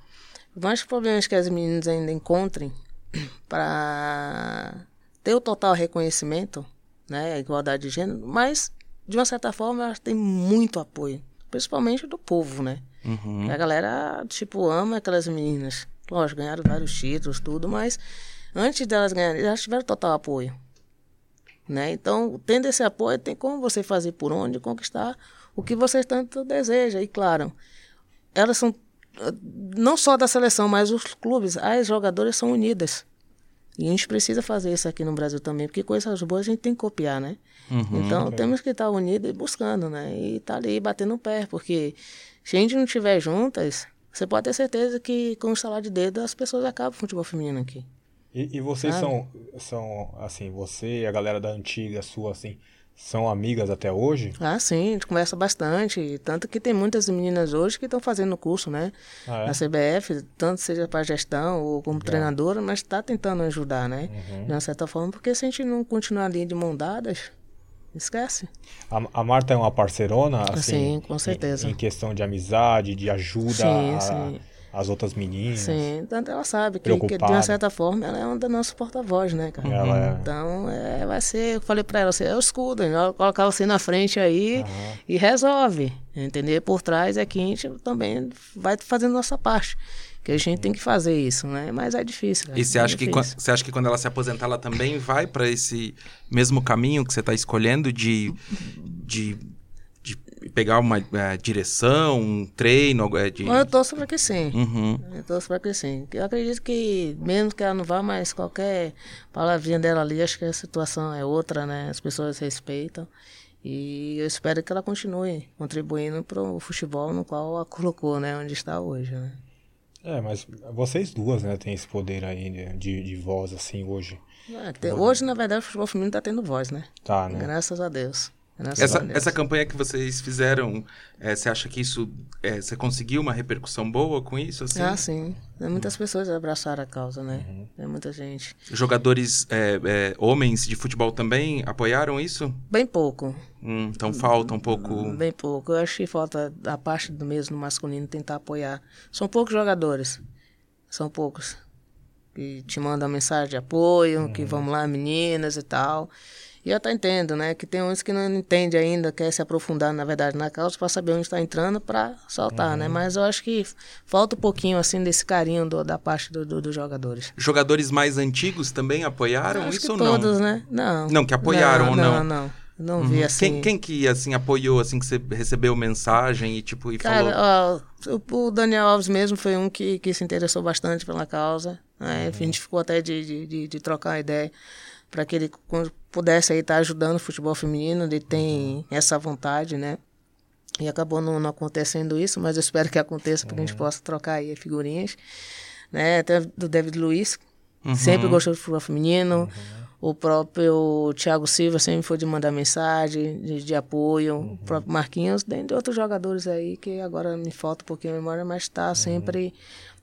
Mais problemas que as meninas ainda encontrem para ter o total reconhecimento, né, a igualdade de gênero, mas de uma certa forma elas têm muito apoio, principalmente do povo, né? Uhum. A galera tipo ama aquelas meninas. Lógico, ganharam vários títulos, tudo, mas antes delas ganharem, elas tiveram total apoio. Né? Então, tendo esse apoio, tem como você fazer por onde conquistar o que você tanto deseja. E claro, elas são não só da seleção, mas os clubes, as jogadoras são unidas. E a gente precisa fazer isso aqui no Brasil também, porque coisas boas a gente tem que copiar, né? Uhum. então temos que estar unidos e buscando, né? E tá ali batendo o pé, porque se a gente não estiver juntas, você pode ter certeza que com o salário de dedo as pessoas acabam com o futebol feminino aqui. E, e vocês Sabe? são, são, assim, você e a galera da antiga sua, assim, são amigas até hoje? Ah, sim, a gente conversa bastante. Tanto que tem muitas meninas hoje que estão fazendo curso, né? Ah, é? Na CBF, tanto seja para gestão ou como treinadora, mas está tentando ajudar, né? Uhum. De uma certa forma, porque se a gente não continuar ali de mão dadas, esquece. A, a Marta é uma parceirona, assim? Sim, com certeza. Em, em questão de amizade, de ajuda Sim, a- sim. Às outras meninas. Sim, tanto ela sabe que, que, de uma certa forma ela é uma da nossa porta-voz, né, cara? Ela é- Então, é, vai ser, eu falei pra ela, você é o escudo, ela colocar você na frente aí Aham. e resolve, entender? Por trás é que a gente também vai fazendo nossa parte, que a gente tem que fazer isso, né? Mas é difícil. cara, E você é acha, que, difícil. você acha que quando ela se aposentar, ela também vai para esse mesmo caminho que você está escolhendo de, de pegar uma eh, direção, um treino? algo, eh, De... Mas eu torço pra que sim. Uhum. Eu torço pra que sim. Eu acredito que, mesmo que ela não vá, mas qualquer palavrinha dela ali, acho que a situação é outra, né? As pessoas respeitam. E eu espero que ela continue contribuindo para o futebol no qual a colocou, né? Onde está hoje, né? É, mas vocês duas, né, têm esse poder aí de, de, de voz, assim, hoje. É, te- Hoje, na verdade, o futebol feminino está tendo voz, né? Tá, né? Graças a Deus. Graças Essa, essa campanha que vocês fizeram, eh, você acha que isso. eh, você conseguiu uma repercussão boa com isso? Assim? Ah, sim. Tem Muitas pessoas abraçaram a causa, né? Uhum. Tem muita gente. Jogadores eh, eh, homens de futebol também apoiaram isso? Bem pouco. Hum, então falta um pouco. Bem pouco. Eu acho que falta a parte do mesmo masculino tentar apoiar. São poucos jogadores. São poucos. Que te mandam mensagem de apoio, que vamos lá, meninas e tal. E eu até entendo, né? Que tem uns que não entendem ainda, quer se aprofundar, na verdade, na causa para saber onde está entrando para soltar, né? Mas eu acho que falta um pouquinho, assim, desse carinho do- da parte do- do- dos jogadores. Jogadores mais antigos também apoiaram isso ou todos, não? né? Não. Não, que apoiaram ou não? Não, não. Não vi assim. Quem, quem que, assim, apoiou, assim, que você recebeu mensagem e, tipo, e falou... Cara, ó, o- o Daniel Alves mesmo foi um que, que se interessou bastante pela causa. Né? A gente ficou até de, de, de, de trocar uma ideia para que ele pudesse aí estar ajudando o futebol feminino. Ele tem essa vontade, né? E acabou não, não acontecendo isso, mas eu espero que aconteça para que a gente possa trocar aí figurinhas. Né? Até do David Luiz, sempre gostou do futebol feminino. O próprio Thiago Silva sempre foi de mandar mensagem, de, de apoio. O próprio Marquinhos, dentre outros jogadores aí, que agora me falta um pouquinho a memória, mas está sempre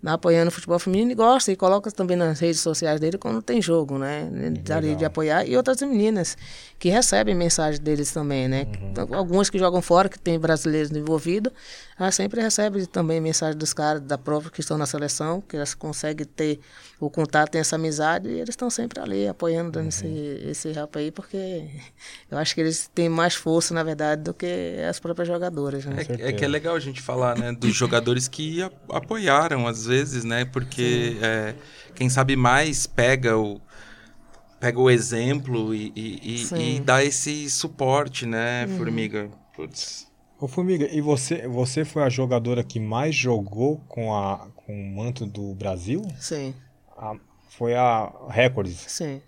apoiando o futebol feminino e gosta e coloca também nas redes sociais dele quando tem jogo, né? Ele tá ali de apoiar. E outras meninas que recebem mensagem deles também, né? Algumas que jogam fora, que tem brasileiros envolvidos, elas sempre recebem também mensagem dos caras da própria que estão na seleção, que elas conseguem ter o contato, tem essa amizade, e eles estão sempre ali apoiando, dando esse, esse rap aí, porque eu acho que eles têm mais força, na verdade, do que as próprias jogadoras, né? É, é que é legal a gente falar, né, dos jogadores que a- apoiaram às vezes, né, porque é, quem sabe mais pega o pega o exemplo e, e, e- e dá esse suporte, né, Formiga? Putz. Ô, Formiga, e você, você foi a jogadora que mais jogou com, a, com o manto do Brasil? Sim, A- foi a Records. sim.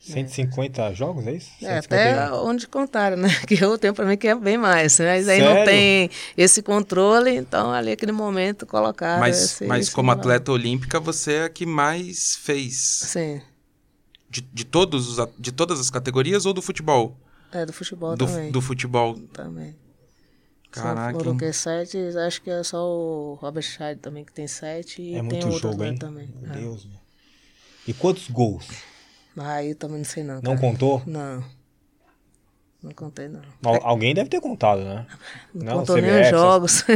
150 jogos, é isso? É, 151. até onde contaram, né? Que eu tenho pra mim que é bem mais, mas aí não Sério? tem esse controle, então ali aquele momento colocaram Mas, esse, mas esse como atleta olímpica, você é a que mais fez Sim, de, de todos os, de todas as categorias ou do futebol? é do futebol Do, também. do futebol. Também. Caraca, Só foram que sete, acho que é só o Robert Scheid também que tem sete e É tem muito outro jogo, hein? também. Meu É. Deus, meu. E quantos gols? Ah, aí eu também não sei não, Não cara. contou? Não. Não contei não. Al- Alguém deve ter contado, né? Não, contou nem os CBF, jogos.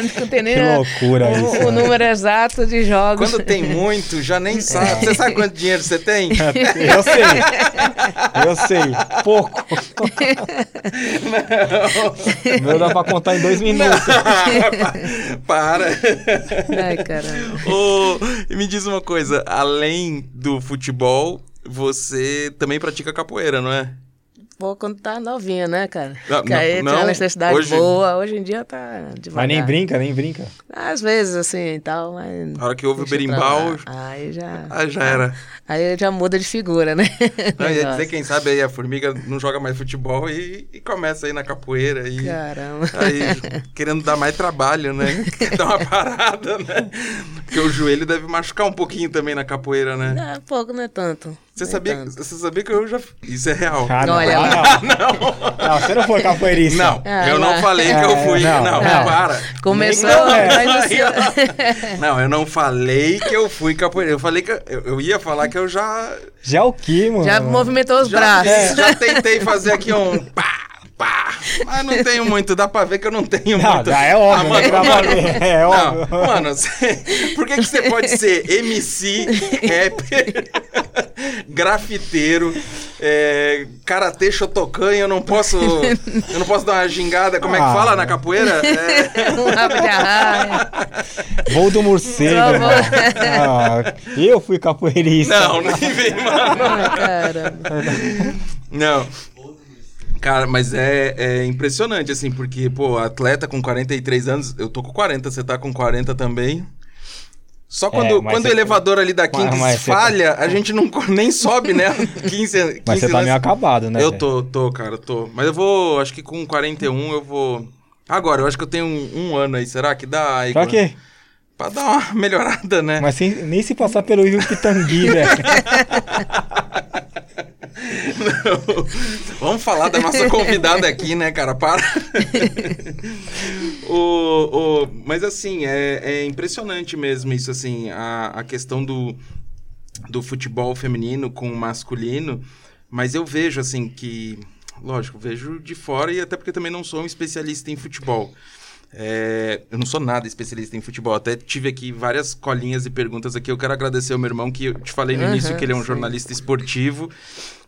não contei nem Que loucura o, isso, o né? número exato de jogos. Quando tem muito, já nem sabe. Você sabe quanto dinheiro você tem? Eu sei. Eu sei. Pouco. O meu dá pra contar em dois minutos. Para. Ai, caramba. E me diz uma coisa, além do futebol, você também pratica capoeira, não é? pouco quando tá novinha, né, cara? Não, que aí não, uma não, necessidade hoje- boa, hoje em dia tá devagar. Mas nem brinca, nem brinca. Às vezes, assim, e tal, mas... Na hora que houve o berimbau. Aí já... ah, já era. Aí já muda de figura, né? Não, ia dizer, quem sabe aí a formiga não joga mais futebol e, e começa aí na capoeira e Caramba. aí querendo dar mais trabalho, né? Quer dar uma parada, né? Porque o joelho deve machucar um pouquinho também na capoeira, né? Não, pouco, não é tanto. Você sabia, tanto. você sabia que eu já. Isso é real. Ah, não. Olha Ah, não. não. você não foi capoeirista. Não, Ah, eu não lá. falei que eu É, fui. Não, não, não, não. para. Começou, começa. mas você... Não, eu não falei que eu fui capoeira. Eu falei que eu, eu ia falar que eu já Já o que, mano? Já movimentou os já, braços. fiz, já tentei fazer aqui um pá, pá, mas não tenho muito. Dá pra ver que eu não tenho Não, muito. já é Ah, óbvio, mano, né? Dá pra mano, ver, é não, óbvio. mano, você- por que, que você pode ser MC, rapper, grafiteiro, é, karatê, shotokan eu não posso. Eu não posso dar uma gingada, como é que Ah, fala na mano. capoeira? É, um. Voo do morcego, Só irmão. Ah, eu fui capoeirista. não, nem vem, mano. Ai, caramba. Não. Cara, mas é, é impressionante, assim, porque, pô, atleta com 43 anos, eu tô com 40, você tá com 40 também. Só quando, É, mas quando o elevador ali da Kings mas você- falha, a gente não nem sobe, né? 15, 15 Mas você tá meio acabado, né? Eu tô, tô, cara, tô. Mas eu vou, acho que com 41 eu vou... Agora, eu acho que eu tenho um, um ano aí, será que dá? Pra Igor? quê? Pra dar uma melhorada, né? Mas sem, nem se passar pelo Rio Pitangui, velho. Não. Vamos falar da nossa convidada aqui, né, cara? Para. o, o- mas assim, é, é impressionante mesmo isso, assim, a, a questão do, do futebol feminino com o masculino. Mas eu vejo, assim, que. Lógico, vejo de fora e até porque também não sou um especialista em futebol. É, eu não sou nada especialista em futebol. Até tive aqui várias colinhas e perguntas aqui. Eu quero agradecer ao meu irmão, que eu te falei no Aham, início que ele é um sim. jornalista esportivo.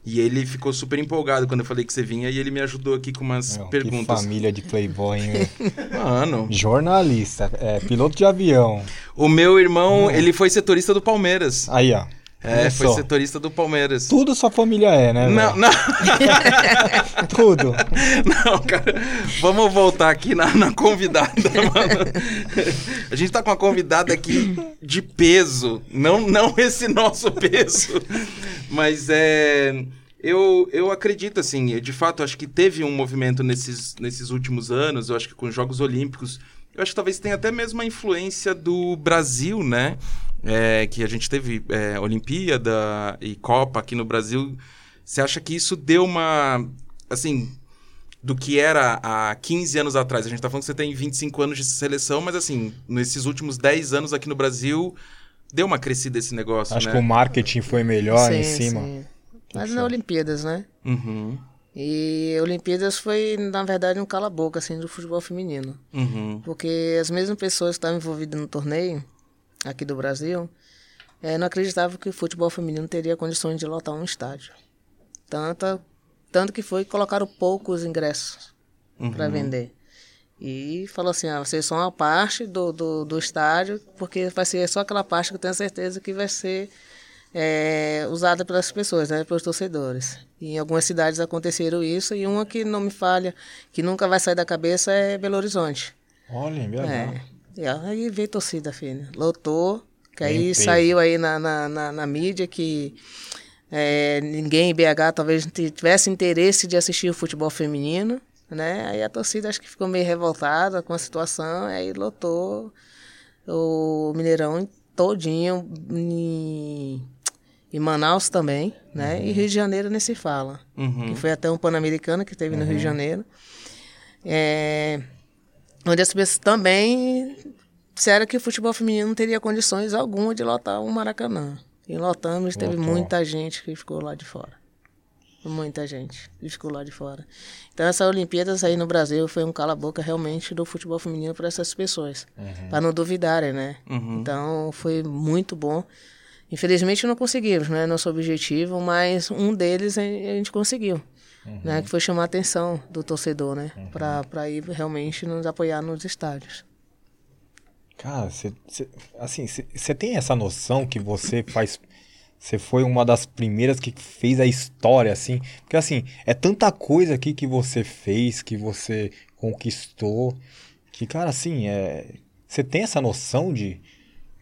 E ele ficou super empolgado quando eu falei que você vinha e ele me ajudou aqui com umas que perguntas. família de playboy, hein? Mano, Jornalista, é, piloto de avião. o meu irmão, ele foi setorista do Palmeiras. Aí, ó. É, Olha foi só. setorista do Palmeiras. Tudo sua família é, né, Não, velho? não, Tudo. não, cara. Vamos voltar aqui na, na convidada, mano. A gente tá com uma convidada aqui de peso. Não, não esse nosso peso. Mas é. Eu, eu acredito, assim, de fato, acho que teve um movimento nesses, nesses últimos anos, eu acho que com os Jogos Olímpicos, eu acho que talvez tenha até mesmo a influência do Brasil, né? É, que a gente teve é, Olimpíada e Copa aqui no Brasil. Você acha que isso deu uma. Assim, do que era há 15 anos atrás? A gente tá falando que você tem 25 anos de seleção, mas assim, nesses últimos 10 anos aqui no Brasil, deu uma crescida esse negócio, Acho né? que o marketing foi melhor em Sim, cima. sim. Mas na Olimpíadas, né? Uhum, E Olimpíadas foi, na verdade, um cala-boca, assim, do futebol feminino. uhum, Porque as mesmas pessoas que estavam envolvidas no torneio, aqui do Brasil, eh, não acreditavam que o futebol feminino teria condições de lotar um estádio. Tanto, tanto que foi colocaram poucos ingressos para vender. E falou assim, ah, vocês são uma parte do, do, do estádio, porque vai ser só aquela parte que eu tenho certeza que vai ser eh, usada pelas pessoas, né, pelos torcedores. E em algumas cidades aconteceram isso, e uma que não me falha, que nunca vai sair da cabeça é Belo Horizonte. Olha, é verdade. É. E aí veio torcida, filha. Lotou, que aí peso. saiu aí na, na, na, na mídia que é, ninguém em BH talvez tivesse interesse de assistir o futebol feminino, né? Aí a torcida acho que ficou meio revoltada com a situação, aí lotou o Mineirão todinho em, em Manaus também, né? E Rio de Janeiro nem se fala. uhum. Que foi até um Pan-Americano que teve no Rio de Janeiro. É, onde as pessoas também disseram que o futebol feminino não teria condições alguma de lotar um Maracanã. E lotamos, teve Lotou. muita gente que ficou lá de fora. Muita gente que ficou lá de fora. Então, essa Olimpíadas aí no Brasil foi um cala-boca realmente do futebol feminino para essas pessoas. Para não duvidarem, né? Uhum. Então, foi muito bom. Infelizmente, não conseguimos, né? Nosso objetivo, mas um deles a gente conseguiu. Né? Que foi chamar a atenção do torcedor, né? Para ir realmente nos apoiar nos estádios. Cara, você, você- assim, você tem essa noção que você faz Você foi uma das primeiras que fez a história, assim. Porque, assim, é tanta coisa aqui que você fez, que você conquistou, que, cara, assim, é... você tem essa noção de,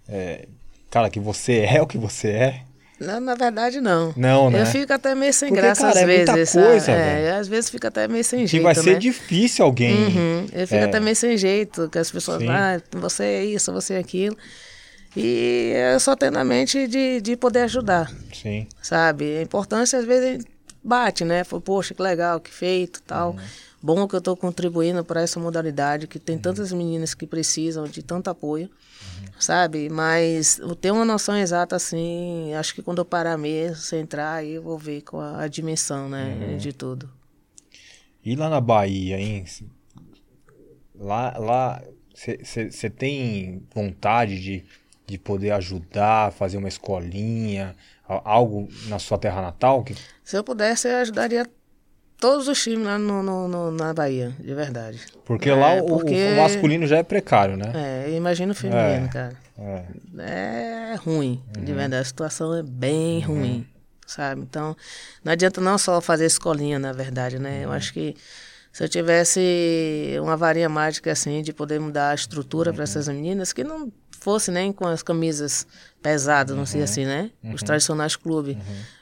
é, cara, que você é o que você é? Não, na verdade, não. Não, né? Eu fico até meio sem Porque, graça cara, às é vezes. coisa, é, às vezes fica até meio sem Que jeito. vai ser né? difícil alguém. Uhum. Eu fico É. até meio sem jeito, que as pessoas, Sim. ah, você é isso, você é aquilo. E eu só tenho na mente de, de poder ajudar, Sim. sabe? A importância, às vezes, bate, né? Fala, Poxa, que legal, que feito tal. Uhum. Bom que eu estou contribuindo para essa modalidade, que tem tantas meninas que precisam de tanto apoio, Uhum. Sabe? Mas eu tenho uma noção exata, assim, acho que quando eu parar mesmo, centrar, aí eu vou ver com a, a dimensão, né, Uhum. de tudo. E lá na Bahia, hein? Lá, lá, você tem vontade de, de poder ajudar, fazer uma escolinha, algo na sua terra natal? Que, Se eu pudesse, eu ajudaria todos os times lá no, no- no- na Bahia, de verdade. porque É, lá o, o porque- masculino já é precário, né? É, imagina o feminino, É. cara. É. É ruim, de Uhum. verdade. A situação é bem ruim, sabe? Então, não adianta não só fazer escolinha, na verdade, né? Uhum. Eu acho que se eu tivesse uma varinha mágica, assim, de poder mudar a estrutura para Uhum. essas meninas, que não fosse nem com as camisas pesadas, não Uhum. sei assim, né? Os tradicionais clubes.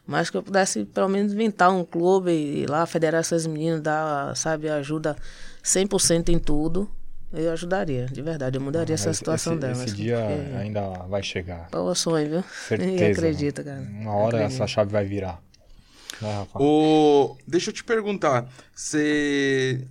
Mas que eu pudesse, pelo menos, inventar um clube e lá federar essas meninas, dar, sabe, ajuda 100% em tudo. Eu ajudaria, de verdade. Eu mudaria essa Esse- situação esse, delas. Esse dia porque- ainda vai chegar. Pô, eu sonho, viu? Certeza. Ninguém acredita, cara. Uma hora Acredito. essa chave vai virar. Né? O... Deixa eu te perguntar. Você.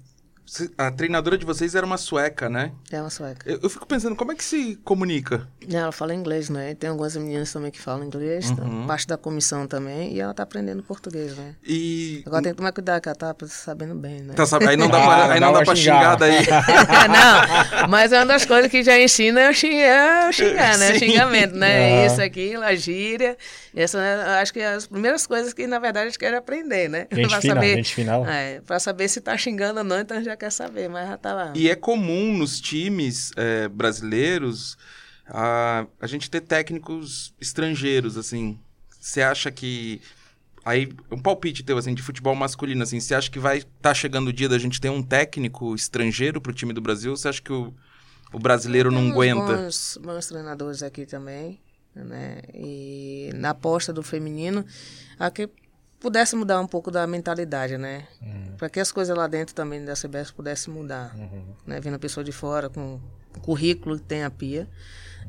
A treinadora de vocês era uma sueca, né? É uma sueca. Eu, eu fico pensando, como é que se comunica? Ela fala inglês, né? Tem algumas meninas também que falam inglês, tá? Uhum. parte da comissão também, e ela tá aprendendo português, né? E. Agora tem que tomar cuidado, que ela tá sabendo bem, né? Tá, sabe? Aí não dá Ah, pra, aí não dá pra xingar xingar. daí. não, mas é uma das coisas que já ensina é o xingar, é o xingar né? Sim. Xingamento, né? Isso, aquilo, a gíria. Essa, né, acho que é as primeiras coisas que, na verdade, a gente quer aprender, né? Gente Pra fina, saber, gente final. É, pra saber se tá xingando ou não, então já quer saber, mas já tá lá. E é comum nos times é, brasileiros a, a gente ter técnicos estrangeiros, assim. Você acha que. Aí, um palpite teu, assim, de futebol masculino, assim. Você acha que vai estar tá chegando o dia da gente ter um técnico estrangeiro pro time do Brasil? Ou Você acha que o, o brasileiro não aguenta? Bons, bons treinadores aqui também, né? E na aposta do feminino, a que pudesse mudar um pouco da mentalidade, né? Para que as coisas lá dentro também da CBS pudessem mudar, né? Vindo a pessoa de fora com o currículo que tem a Pia,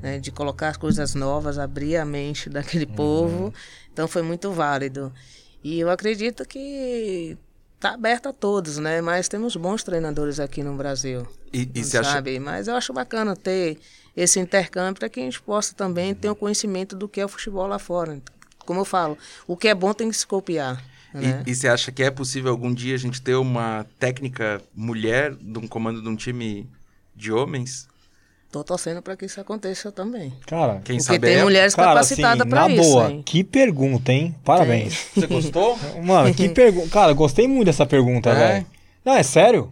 né? De colocar as coisas novas, abrir a mente daquele povo. Então foi muito válido. E eu acredito que tá aberto a todos, né? Mas temos bons treinadores aqui no Brasil E, e você acha. sabe? Mas eu acho bacana ter esse intercâmbio para que a gente possa também ter um conhecimento do que é o futebol lá fora. Como eu falo, o que é bom tem que se copiar. Né? E, e você acha que é possível algum dia a gente ter uma técnica mulher de um comando de um time de homens? Tô torcendo para que isso aconteça também. Cara, Quem Porque sabe tem é- mulheres cara, capacitadas assim, para na isso. boa, hein? que pergunta, hein? Parabéns. Você gostou? Mano, que pergunta. Cara, gostei muito dessa pergunta, É? velho. Não, é sério?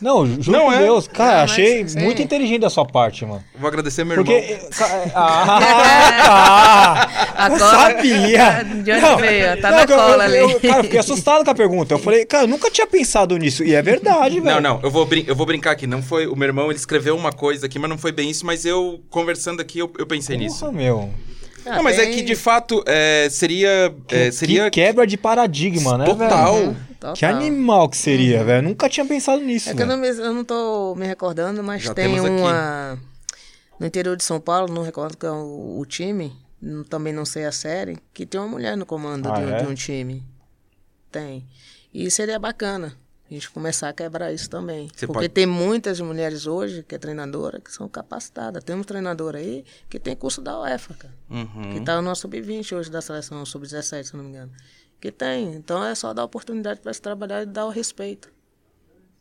Não, juro Não por é? Deus. Cara, Não, mas achei sim. muito inteligente da sua parte, mano. Vou agradecer meu Porque. irmão. Ah, tá! A Eu sabia! De onde veio? Tá na que eu- cola eu, ali. eu- cara, eu fiquei assustado com a pergunta. Eu falei, cara, eu nunca tinha pensado nisso. E é verdade, velho. Não, não, eu vou, brin- eu vou brincar aqui. Não foi. O meu irmão ele escreveu uma coisa aqui, mas não foi bem isso. Mas eu, conversando aqui, eu, eu pensei nisso. Porra, meu. Ah, não, mas é que de fato é, seria. é, seria Que quebra de paradigma, né, total. velho? Total. Que animal que seria, velho. Nunca tinha pensado nisso, É que eu não, me, eu não tô me recordando, mas Já tem temos aqui. uma. No interior de São Paulo, não recordo qual é o, o time, não- também não sei a série, que tem uma mulher no comando Ah, de, um- é? de um time. Tem. E seria bacana a gente começar a quebrar isso também. Você Porque pode- tem muitas mulheres hoje, que é treinadora, que são capacitadas. Temos treinador aí que tem curso da UEFA, cara. Uhum. Que tá no nosso sub-20 hoje da seleção, sub-17, se não me engano. Que tem. Então é só dar oportunidade para se trabalhar e dar o respeito.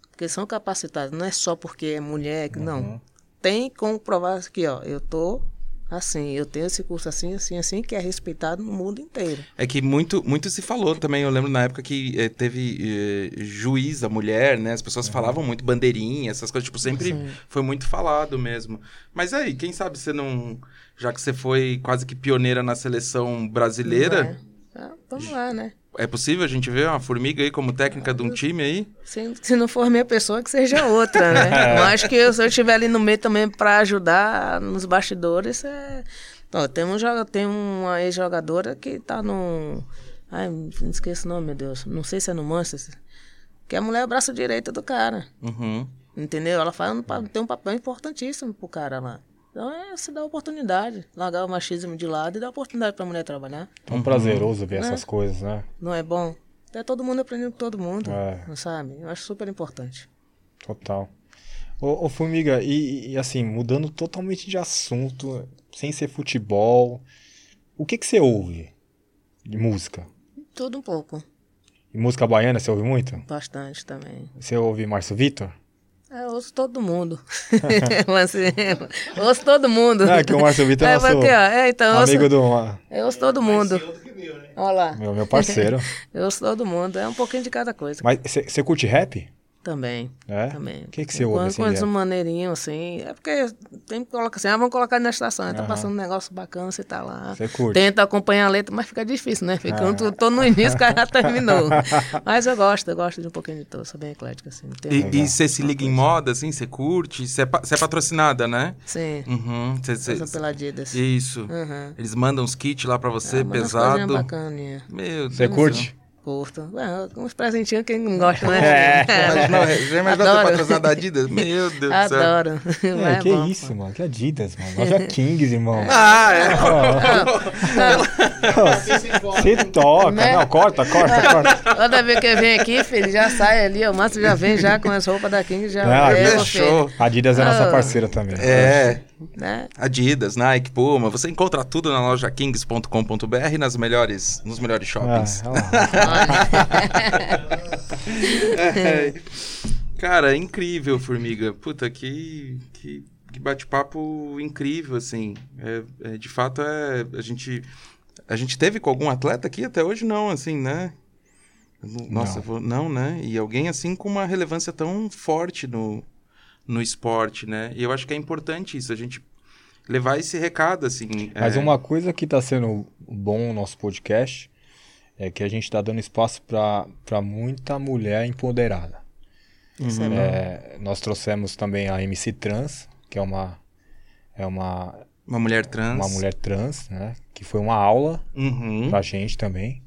Porque são capacitados, não é só porque é mulher, que Uhum. não. Tem como provar aqui, ó, eu tô assim, eu tenho esse curso assim, assim, assim, que é respeitado no mundo inteiro. É que muito, muito se falou também. Eu lembro na época que eh, teve eh, juiz, a mulher, né? As pessoas falavam muito bandeirinha, essas coisas. Tipo, sempre Sim. foi muito falado mesmo. Mas aí, quem sabe você não. Já que você foi quase que pioneira na seleção brasileira, É. Ah, vamos lá, né? é possível a gente ver uma formiga aí como técnica de um time aí? Se, se não for minha pessoa, que seja outra, né? Mas acho que eu- se eu estiver ali no meio também para ajudar nos bastidores, é... Tem, um, tem uma ex-jogadora que tá no... Ai, não esqueço o nome, meu Deus. Não sei se é no Manchester. Que a mulher é o braço direito do cara. Uhum. Entendeu? Ela faz, tem um papel importantíssimo pro cara lá. Então é se dar oportunidade. Largar o machismo de lado e dar oportunidade pra mulher trabalhar. Tão prazeroso ver essas coisas, né? Não é bom? É todo mundo aprendendo com todo mundo. É. Não sabe? Eu acho super importante. Total. Ô, ô Formiga, e, e, assim, mudando totalmente de assunto, sem ser futebol, o que que você ouve de música? Tudo um pouco. E música baiana, você ouve muito? Bastante também. Você ouve Márcio Vitor? É, eu ouço todo mundo. Eu ouço todo mundo. É, que o Márcio Vitor é é, nosso porque, ó, é, então, ouço, Amigo do... eu ouço todo mundo. Olha lá. Meu, meu parceiro. Eu ouço todo mundo. É um pouquinho de cada coisa. Mas você você curte rap? Também. É? Também. O que que você ouve, Quando, assim, quando de um maneirinho, assim. É porque tem que colocar assim, ah, vamos colocar na estação. Tá Aham. passando um negócio bacana, você tá lá. Você curte? Tenta acompanhar a letra, mas fica difícil, né? Fica, Ah. eu tô, tô no início, o cara já terminou. mas eu gosto, eu gosto de um pouquinho de tudo. Sou bem eclética, assim. E-. E você se liga em moda, assim? Você curte? Você é, pa- você é patrocinada, né? Sim. Uhum. Cê- cê- pela Adidas. Isso. Uhum. Eles mandam uns kits lá pra você, Ah, pesado. bacaninhas. Meu Você Deus. curte? Curto. Ué, uns presentinhos quem não gosta, né? É. Mas não, já imaginou ter Adoro. patrocinado da Adidas? Meu Deus do céu. Adoro. É, Mas que bom, isso, pô. mano. Que Adidas, mano. Nós é Kings, irmão. Ah, é. Você toca. Né? Não, corta, corta, corta. Toda vez que vem aqui, filho, já sai ali, o Márcio já vem já com as roupas da King, já Ah, leva, fechou. filho. Adidas é nossa Ah. parceira também. É. Né? Adidas, Nike, Puma. Você encontra tudo na loja kings.com.br e nas melhores, nos melhores Ah, shoppings. olha lá. É. Cara, é incrível, Formiga. Puta, que, que, que bate-papo incrível, assim. É, é, de fato, é, a gente... A gente teve com algum atleta aqui até hoje? Não, assim, né? Nossa, Não. vou- não, né? E alguém, assim, com uma relevância tão forte no, no esporte, né? E eu acho que é importante isso, a gente levar esse recado, assim. Mas é, uma coisa que tá sendo bom no nosso podcast é que a gente tá dando espaço pra pra muita mulher empoderada. Isso é. É, nós trouxemos também a MC Trans, que é uma, é uma, Uma mulher trans. uma mulher trans, né? Que foi uma aula Uhum. pra gente também.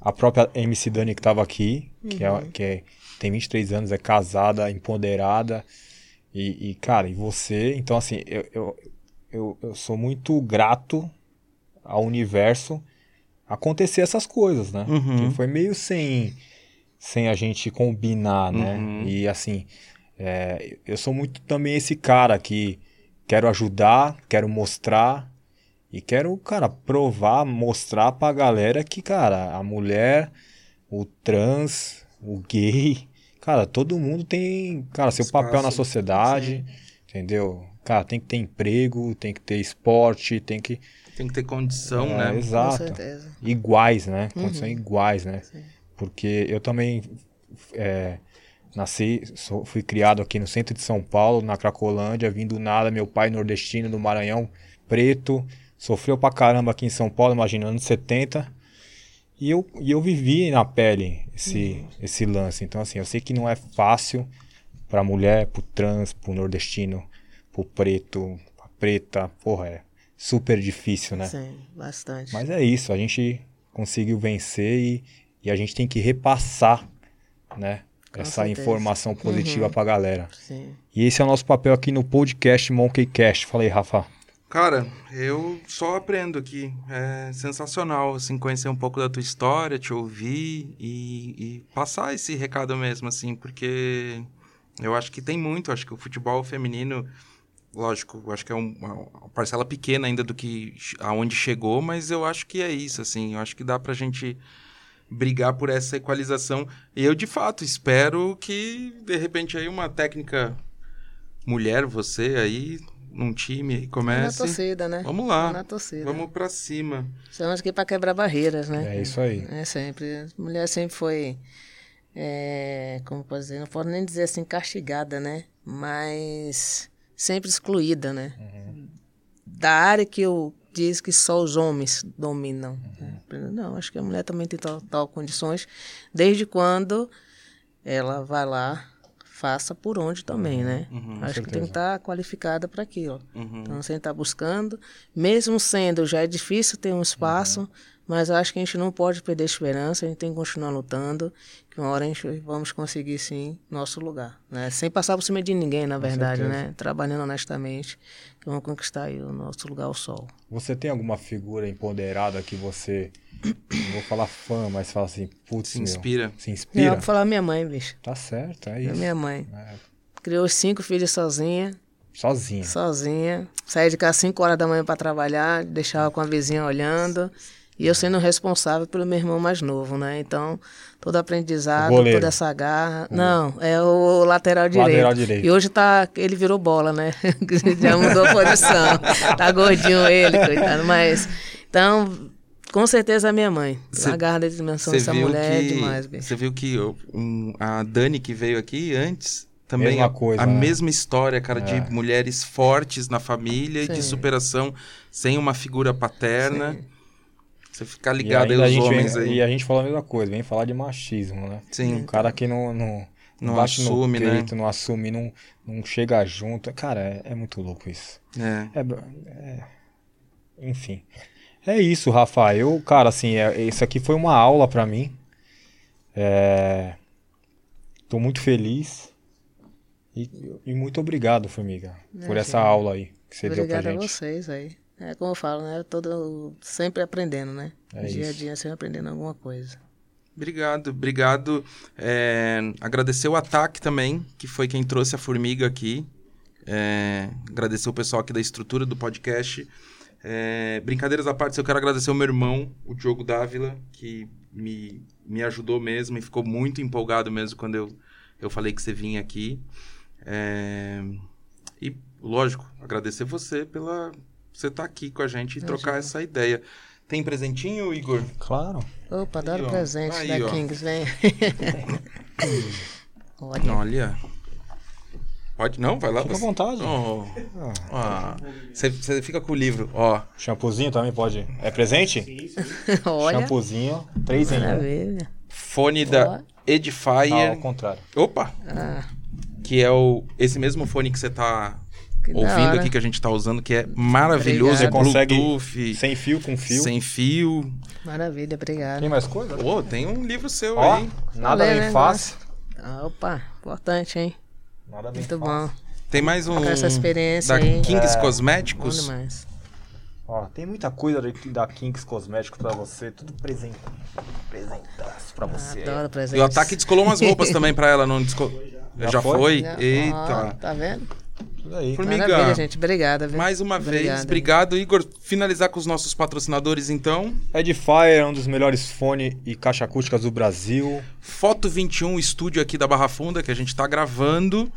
A própria MC Dani que estava aqui, que, é, que é- tem 23 anos, é casada, empoderada. E, e, cara, e você? Então, assim, eu, eu, eu, eu sou muito grato ao universo acontecer essas coisas, né? Uhum. Que foi meio sem, sem a gente combinar, né? Uhum. E, assim, é, eu sou muito também esse cara que quero ajudar, quero mostrar. E quero, cara, provar, mostrar pra galera que, cara, a mulher, o trans, o gay, cara, todo mundo tem, cara, seu Espaço. papel na sociedade, entendeu? Cara, tem que ter emprego, tem que ter esporte, tem que. Tem que ter condição, É, né? Com Exato. certeza. Iguais, né? Condições Uhum. iguais, né? Sim. Porque eu também é, nasci, sou- fui criado aqui no centro de São Paulo, na Cracolândia, vim do nada, meu pai nordestino do Maranhão, preto, sofreu pra caramba aqui em São Paulo, imagina, anos 70. E eu, e eu vivi na pele esse, esse lance. Então, assim, eu sei que não é fácil pra mulher, pro trans, pro nordestino, pro preto, pra preta, porra, é super difícil, né? Sim, bastante. Mas é isso, a gente conseguiu vencer e, e a gente tem que repassar, né? Com essa certeza. informação positiva Uhum. pra galera. Sim. E esse é o nosso papel aqui no podcast Monkeycast. Fala aí, Rafa. Cara, eu só aprendo aqui. É sensacional, assim, conhecer um pouco da tua história, te ouvir e, e passar esse recado mesmo, assim, porque eu acho que tem muito. Acho que o futebol feminino, lógico, acho que é um- uma parcela pequena ainda do que aonde chegou, mas eu acho que é isso, assim. Eu acho que dá pra gente brigar por essa equalização. E eu, de fato, espero que, de repente, aí uma técnica mulher, você aí, num time e Na comece. torcida, né? Vamos lá. Na torcida. Vamos pra cima. Estamos aqui para quebrar barreiras, né? É isso aí. É sempre. A mulher sempre foi, é, como posso dizer, não posso nem dizer assim castigada, né? Mas sempre excluída, né? Da área que eu diz que só os homens dominam. Não, acho que a mulher também tem tal, tal condições, desde quando ela vai lá, faça por onde também, né? acho que tem que estar qualificada para aquilo. Então, você está buscando, mesmo sendo, já é difícil ter um espaço, mas eu acho que a gente não pode perder a esperança, a gente tem que continuar lutando, que uma hora a gente vamos conseguir sim nosso lugar, né? Sem passar por cima de ninguém, na verdade, certeza. né? Trabalhando honestamente, que vamos conquistar o nosso lugar ao sol. Você tem alguma figura empoderada que você. Não vou falar fã, mas fala assim, putz, Se meu, inspira. se Não, inspira? vou falar minha mãe, bicho. Tá certo, é É isso. minha mãe. É, Criou os cinco filhos sozinha, sozinha. sozinha. Saía de casa às 5 horas da manhã para trabalhar, deixava com a vizinha olhando. E eu sendo responsável pelo meu irmão mais novo, né? Então, todo aprendizado, O toda essa garra. Não, é o lateral direito. Lateral direito. E hoje tá. Ele virou bola, né? Já mudou a posição. tá gordinho ele, coitado. Mas. Então, com certeza a minha mãe. Cê- a garra da dimensão dessa mulher é que demais, bicho. você viu que um, a Dani que veio aqui antes também Mesma a, coisa, a né? mesma história, cara, É. de mulheres fortes na família e de Sim. superação sem uma figura paterna. Você ficar E ligado aí ainda a os gente homens vem, aí. E a gente fala a mesma coisa, vem falar de machismo, né? Sim. O cara que não, não, Não assume, no né? peito, não assume, não, não chega junto. Cara, é, é muito louco isso. É. É, é- enfim. É isso, Rafa. Eu, cara, assim, é, isso aqui foi uma aula pra mim. É, tô muito feliz. E, e muito obrigado, Formiga, por essa aula aí que você deu Obrigada pra a gente. vocês aí. É como eu falo, né? Todo, sempre aprendendo, né? É dia a isso. dia sempre aprendendo alguma coisa. Obrigado, obrigado. É, agradecer o Ataque também, que foi quem trouxe a formiga aqui. É, agradecer o pessoal aqui da estrutura do podcast. É, brincadeiras à parte, eu quero agradecer o meu irmão, o Diogo Dávila, que me, me ajudou mesmo e ficou muito empolgado mesmo quando eu, eu falei que você vinha aqui. É, e, lógico, agradecer você pela você estar aqui com a gente e trocar essa ideia. Tem presentinho, Igor? Claro. Opa, adoro ó. presente Aí, da ó. Kings, vem. Olha, Olha. Pode? Não, vai lá. Fica à você- vontade. Oh. Ah. Você você fica com o livro, ó. Shampoozinho também pode. É presente? olha. Shampoozinho, três em um. Maravilha. Fone da Edifier. ao contrário. Opa! Ah, Que é o esse mesmo fone que você tá que ouvindo aqui que a gente tá usando, que é maravilhoso, Você é Obrigado. consegue Bluetooth, sem fio, com fio. sem fio. Maravilha, obrigado. Tem mais coisa? Ô, tem um livro seu Ó, aí. nada Valeu, bem né? fácil. Ah, opa, importante, hein? Nada bem Muito fácil. bom. Tem mais um essa experiência da aí. Kings É. Bom Cosméticos. demais. Ó, tem muita coisa da- Kinks Cosméticos pra você, tudo presente. Presentaço pra você. Adoro presente. E o Ataque descolou umas roupas também pra ela, não descolou? Já, Já foi? foi? Eita. tá vendo? Aí. Formiga. Maravilha, gente. Obrigada. viu? Mais uma vez, Obrigada. obrigado. Igor, finalizar com os nossos patrocinadores, então. Edifier é um dos melhores fone e caixa acústicas do Brasil. Foto 21, estúdio aqui da Barra Funda, que a gente tá gravando.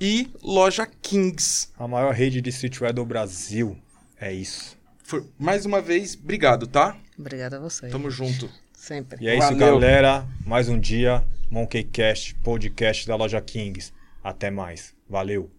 E Loja Kings. A maior rede de streetwear do Brasil. É isso. For- Mais uma vez, obrigado, tá? Obrigada a vocês. Tamo junto. Sempre. E é isso, Valeu. galera. Mais um dia. Monkeycast, podcast da loja Kings. Até mais. Valeu.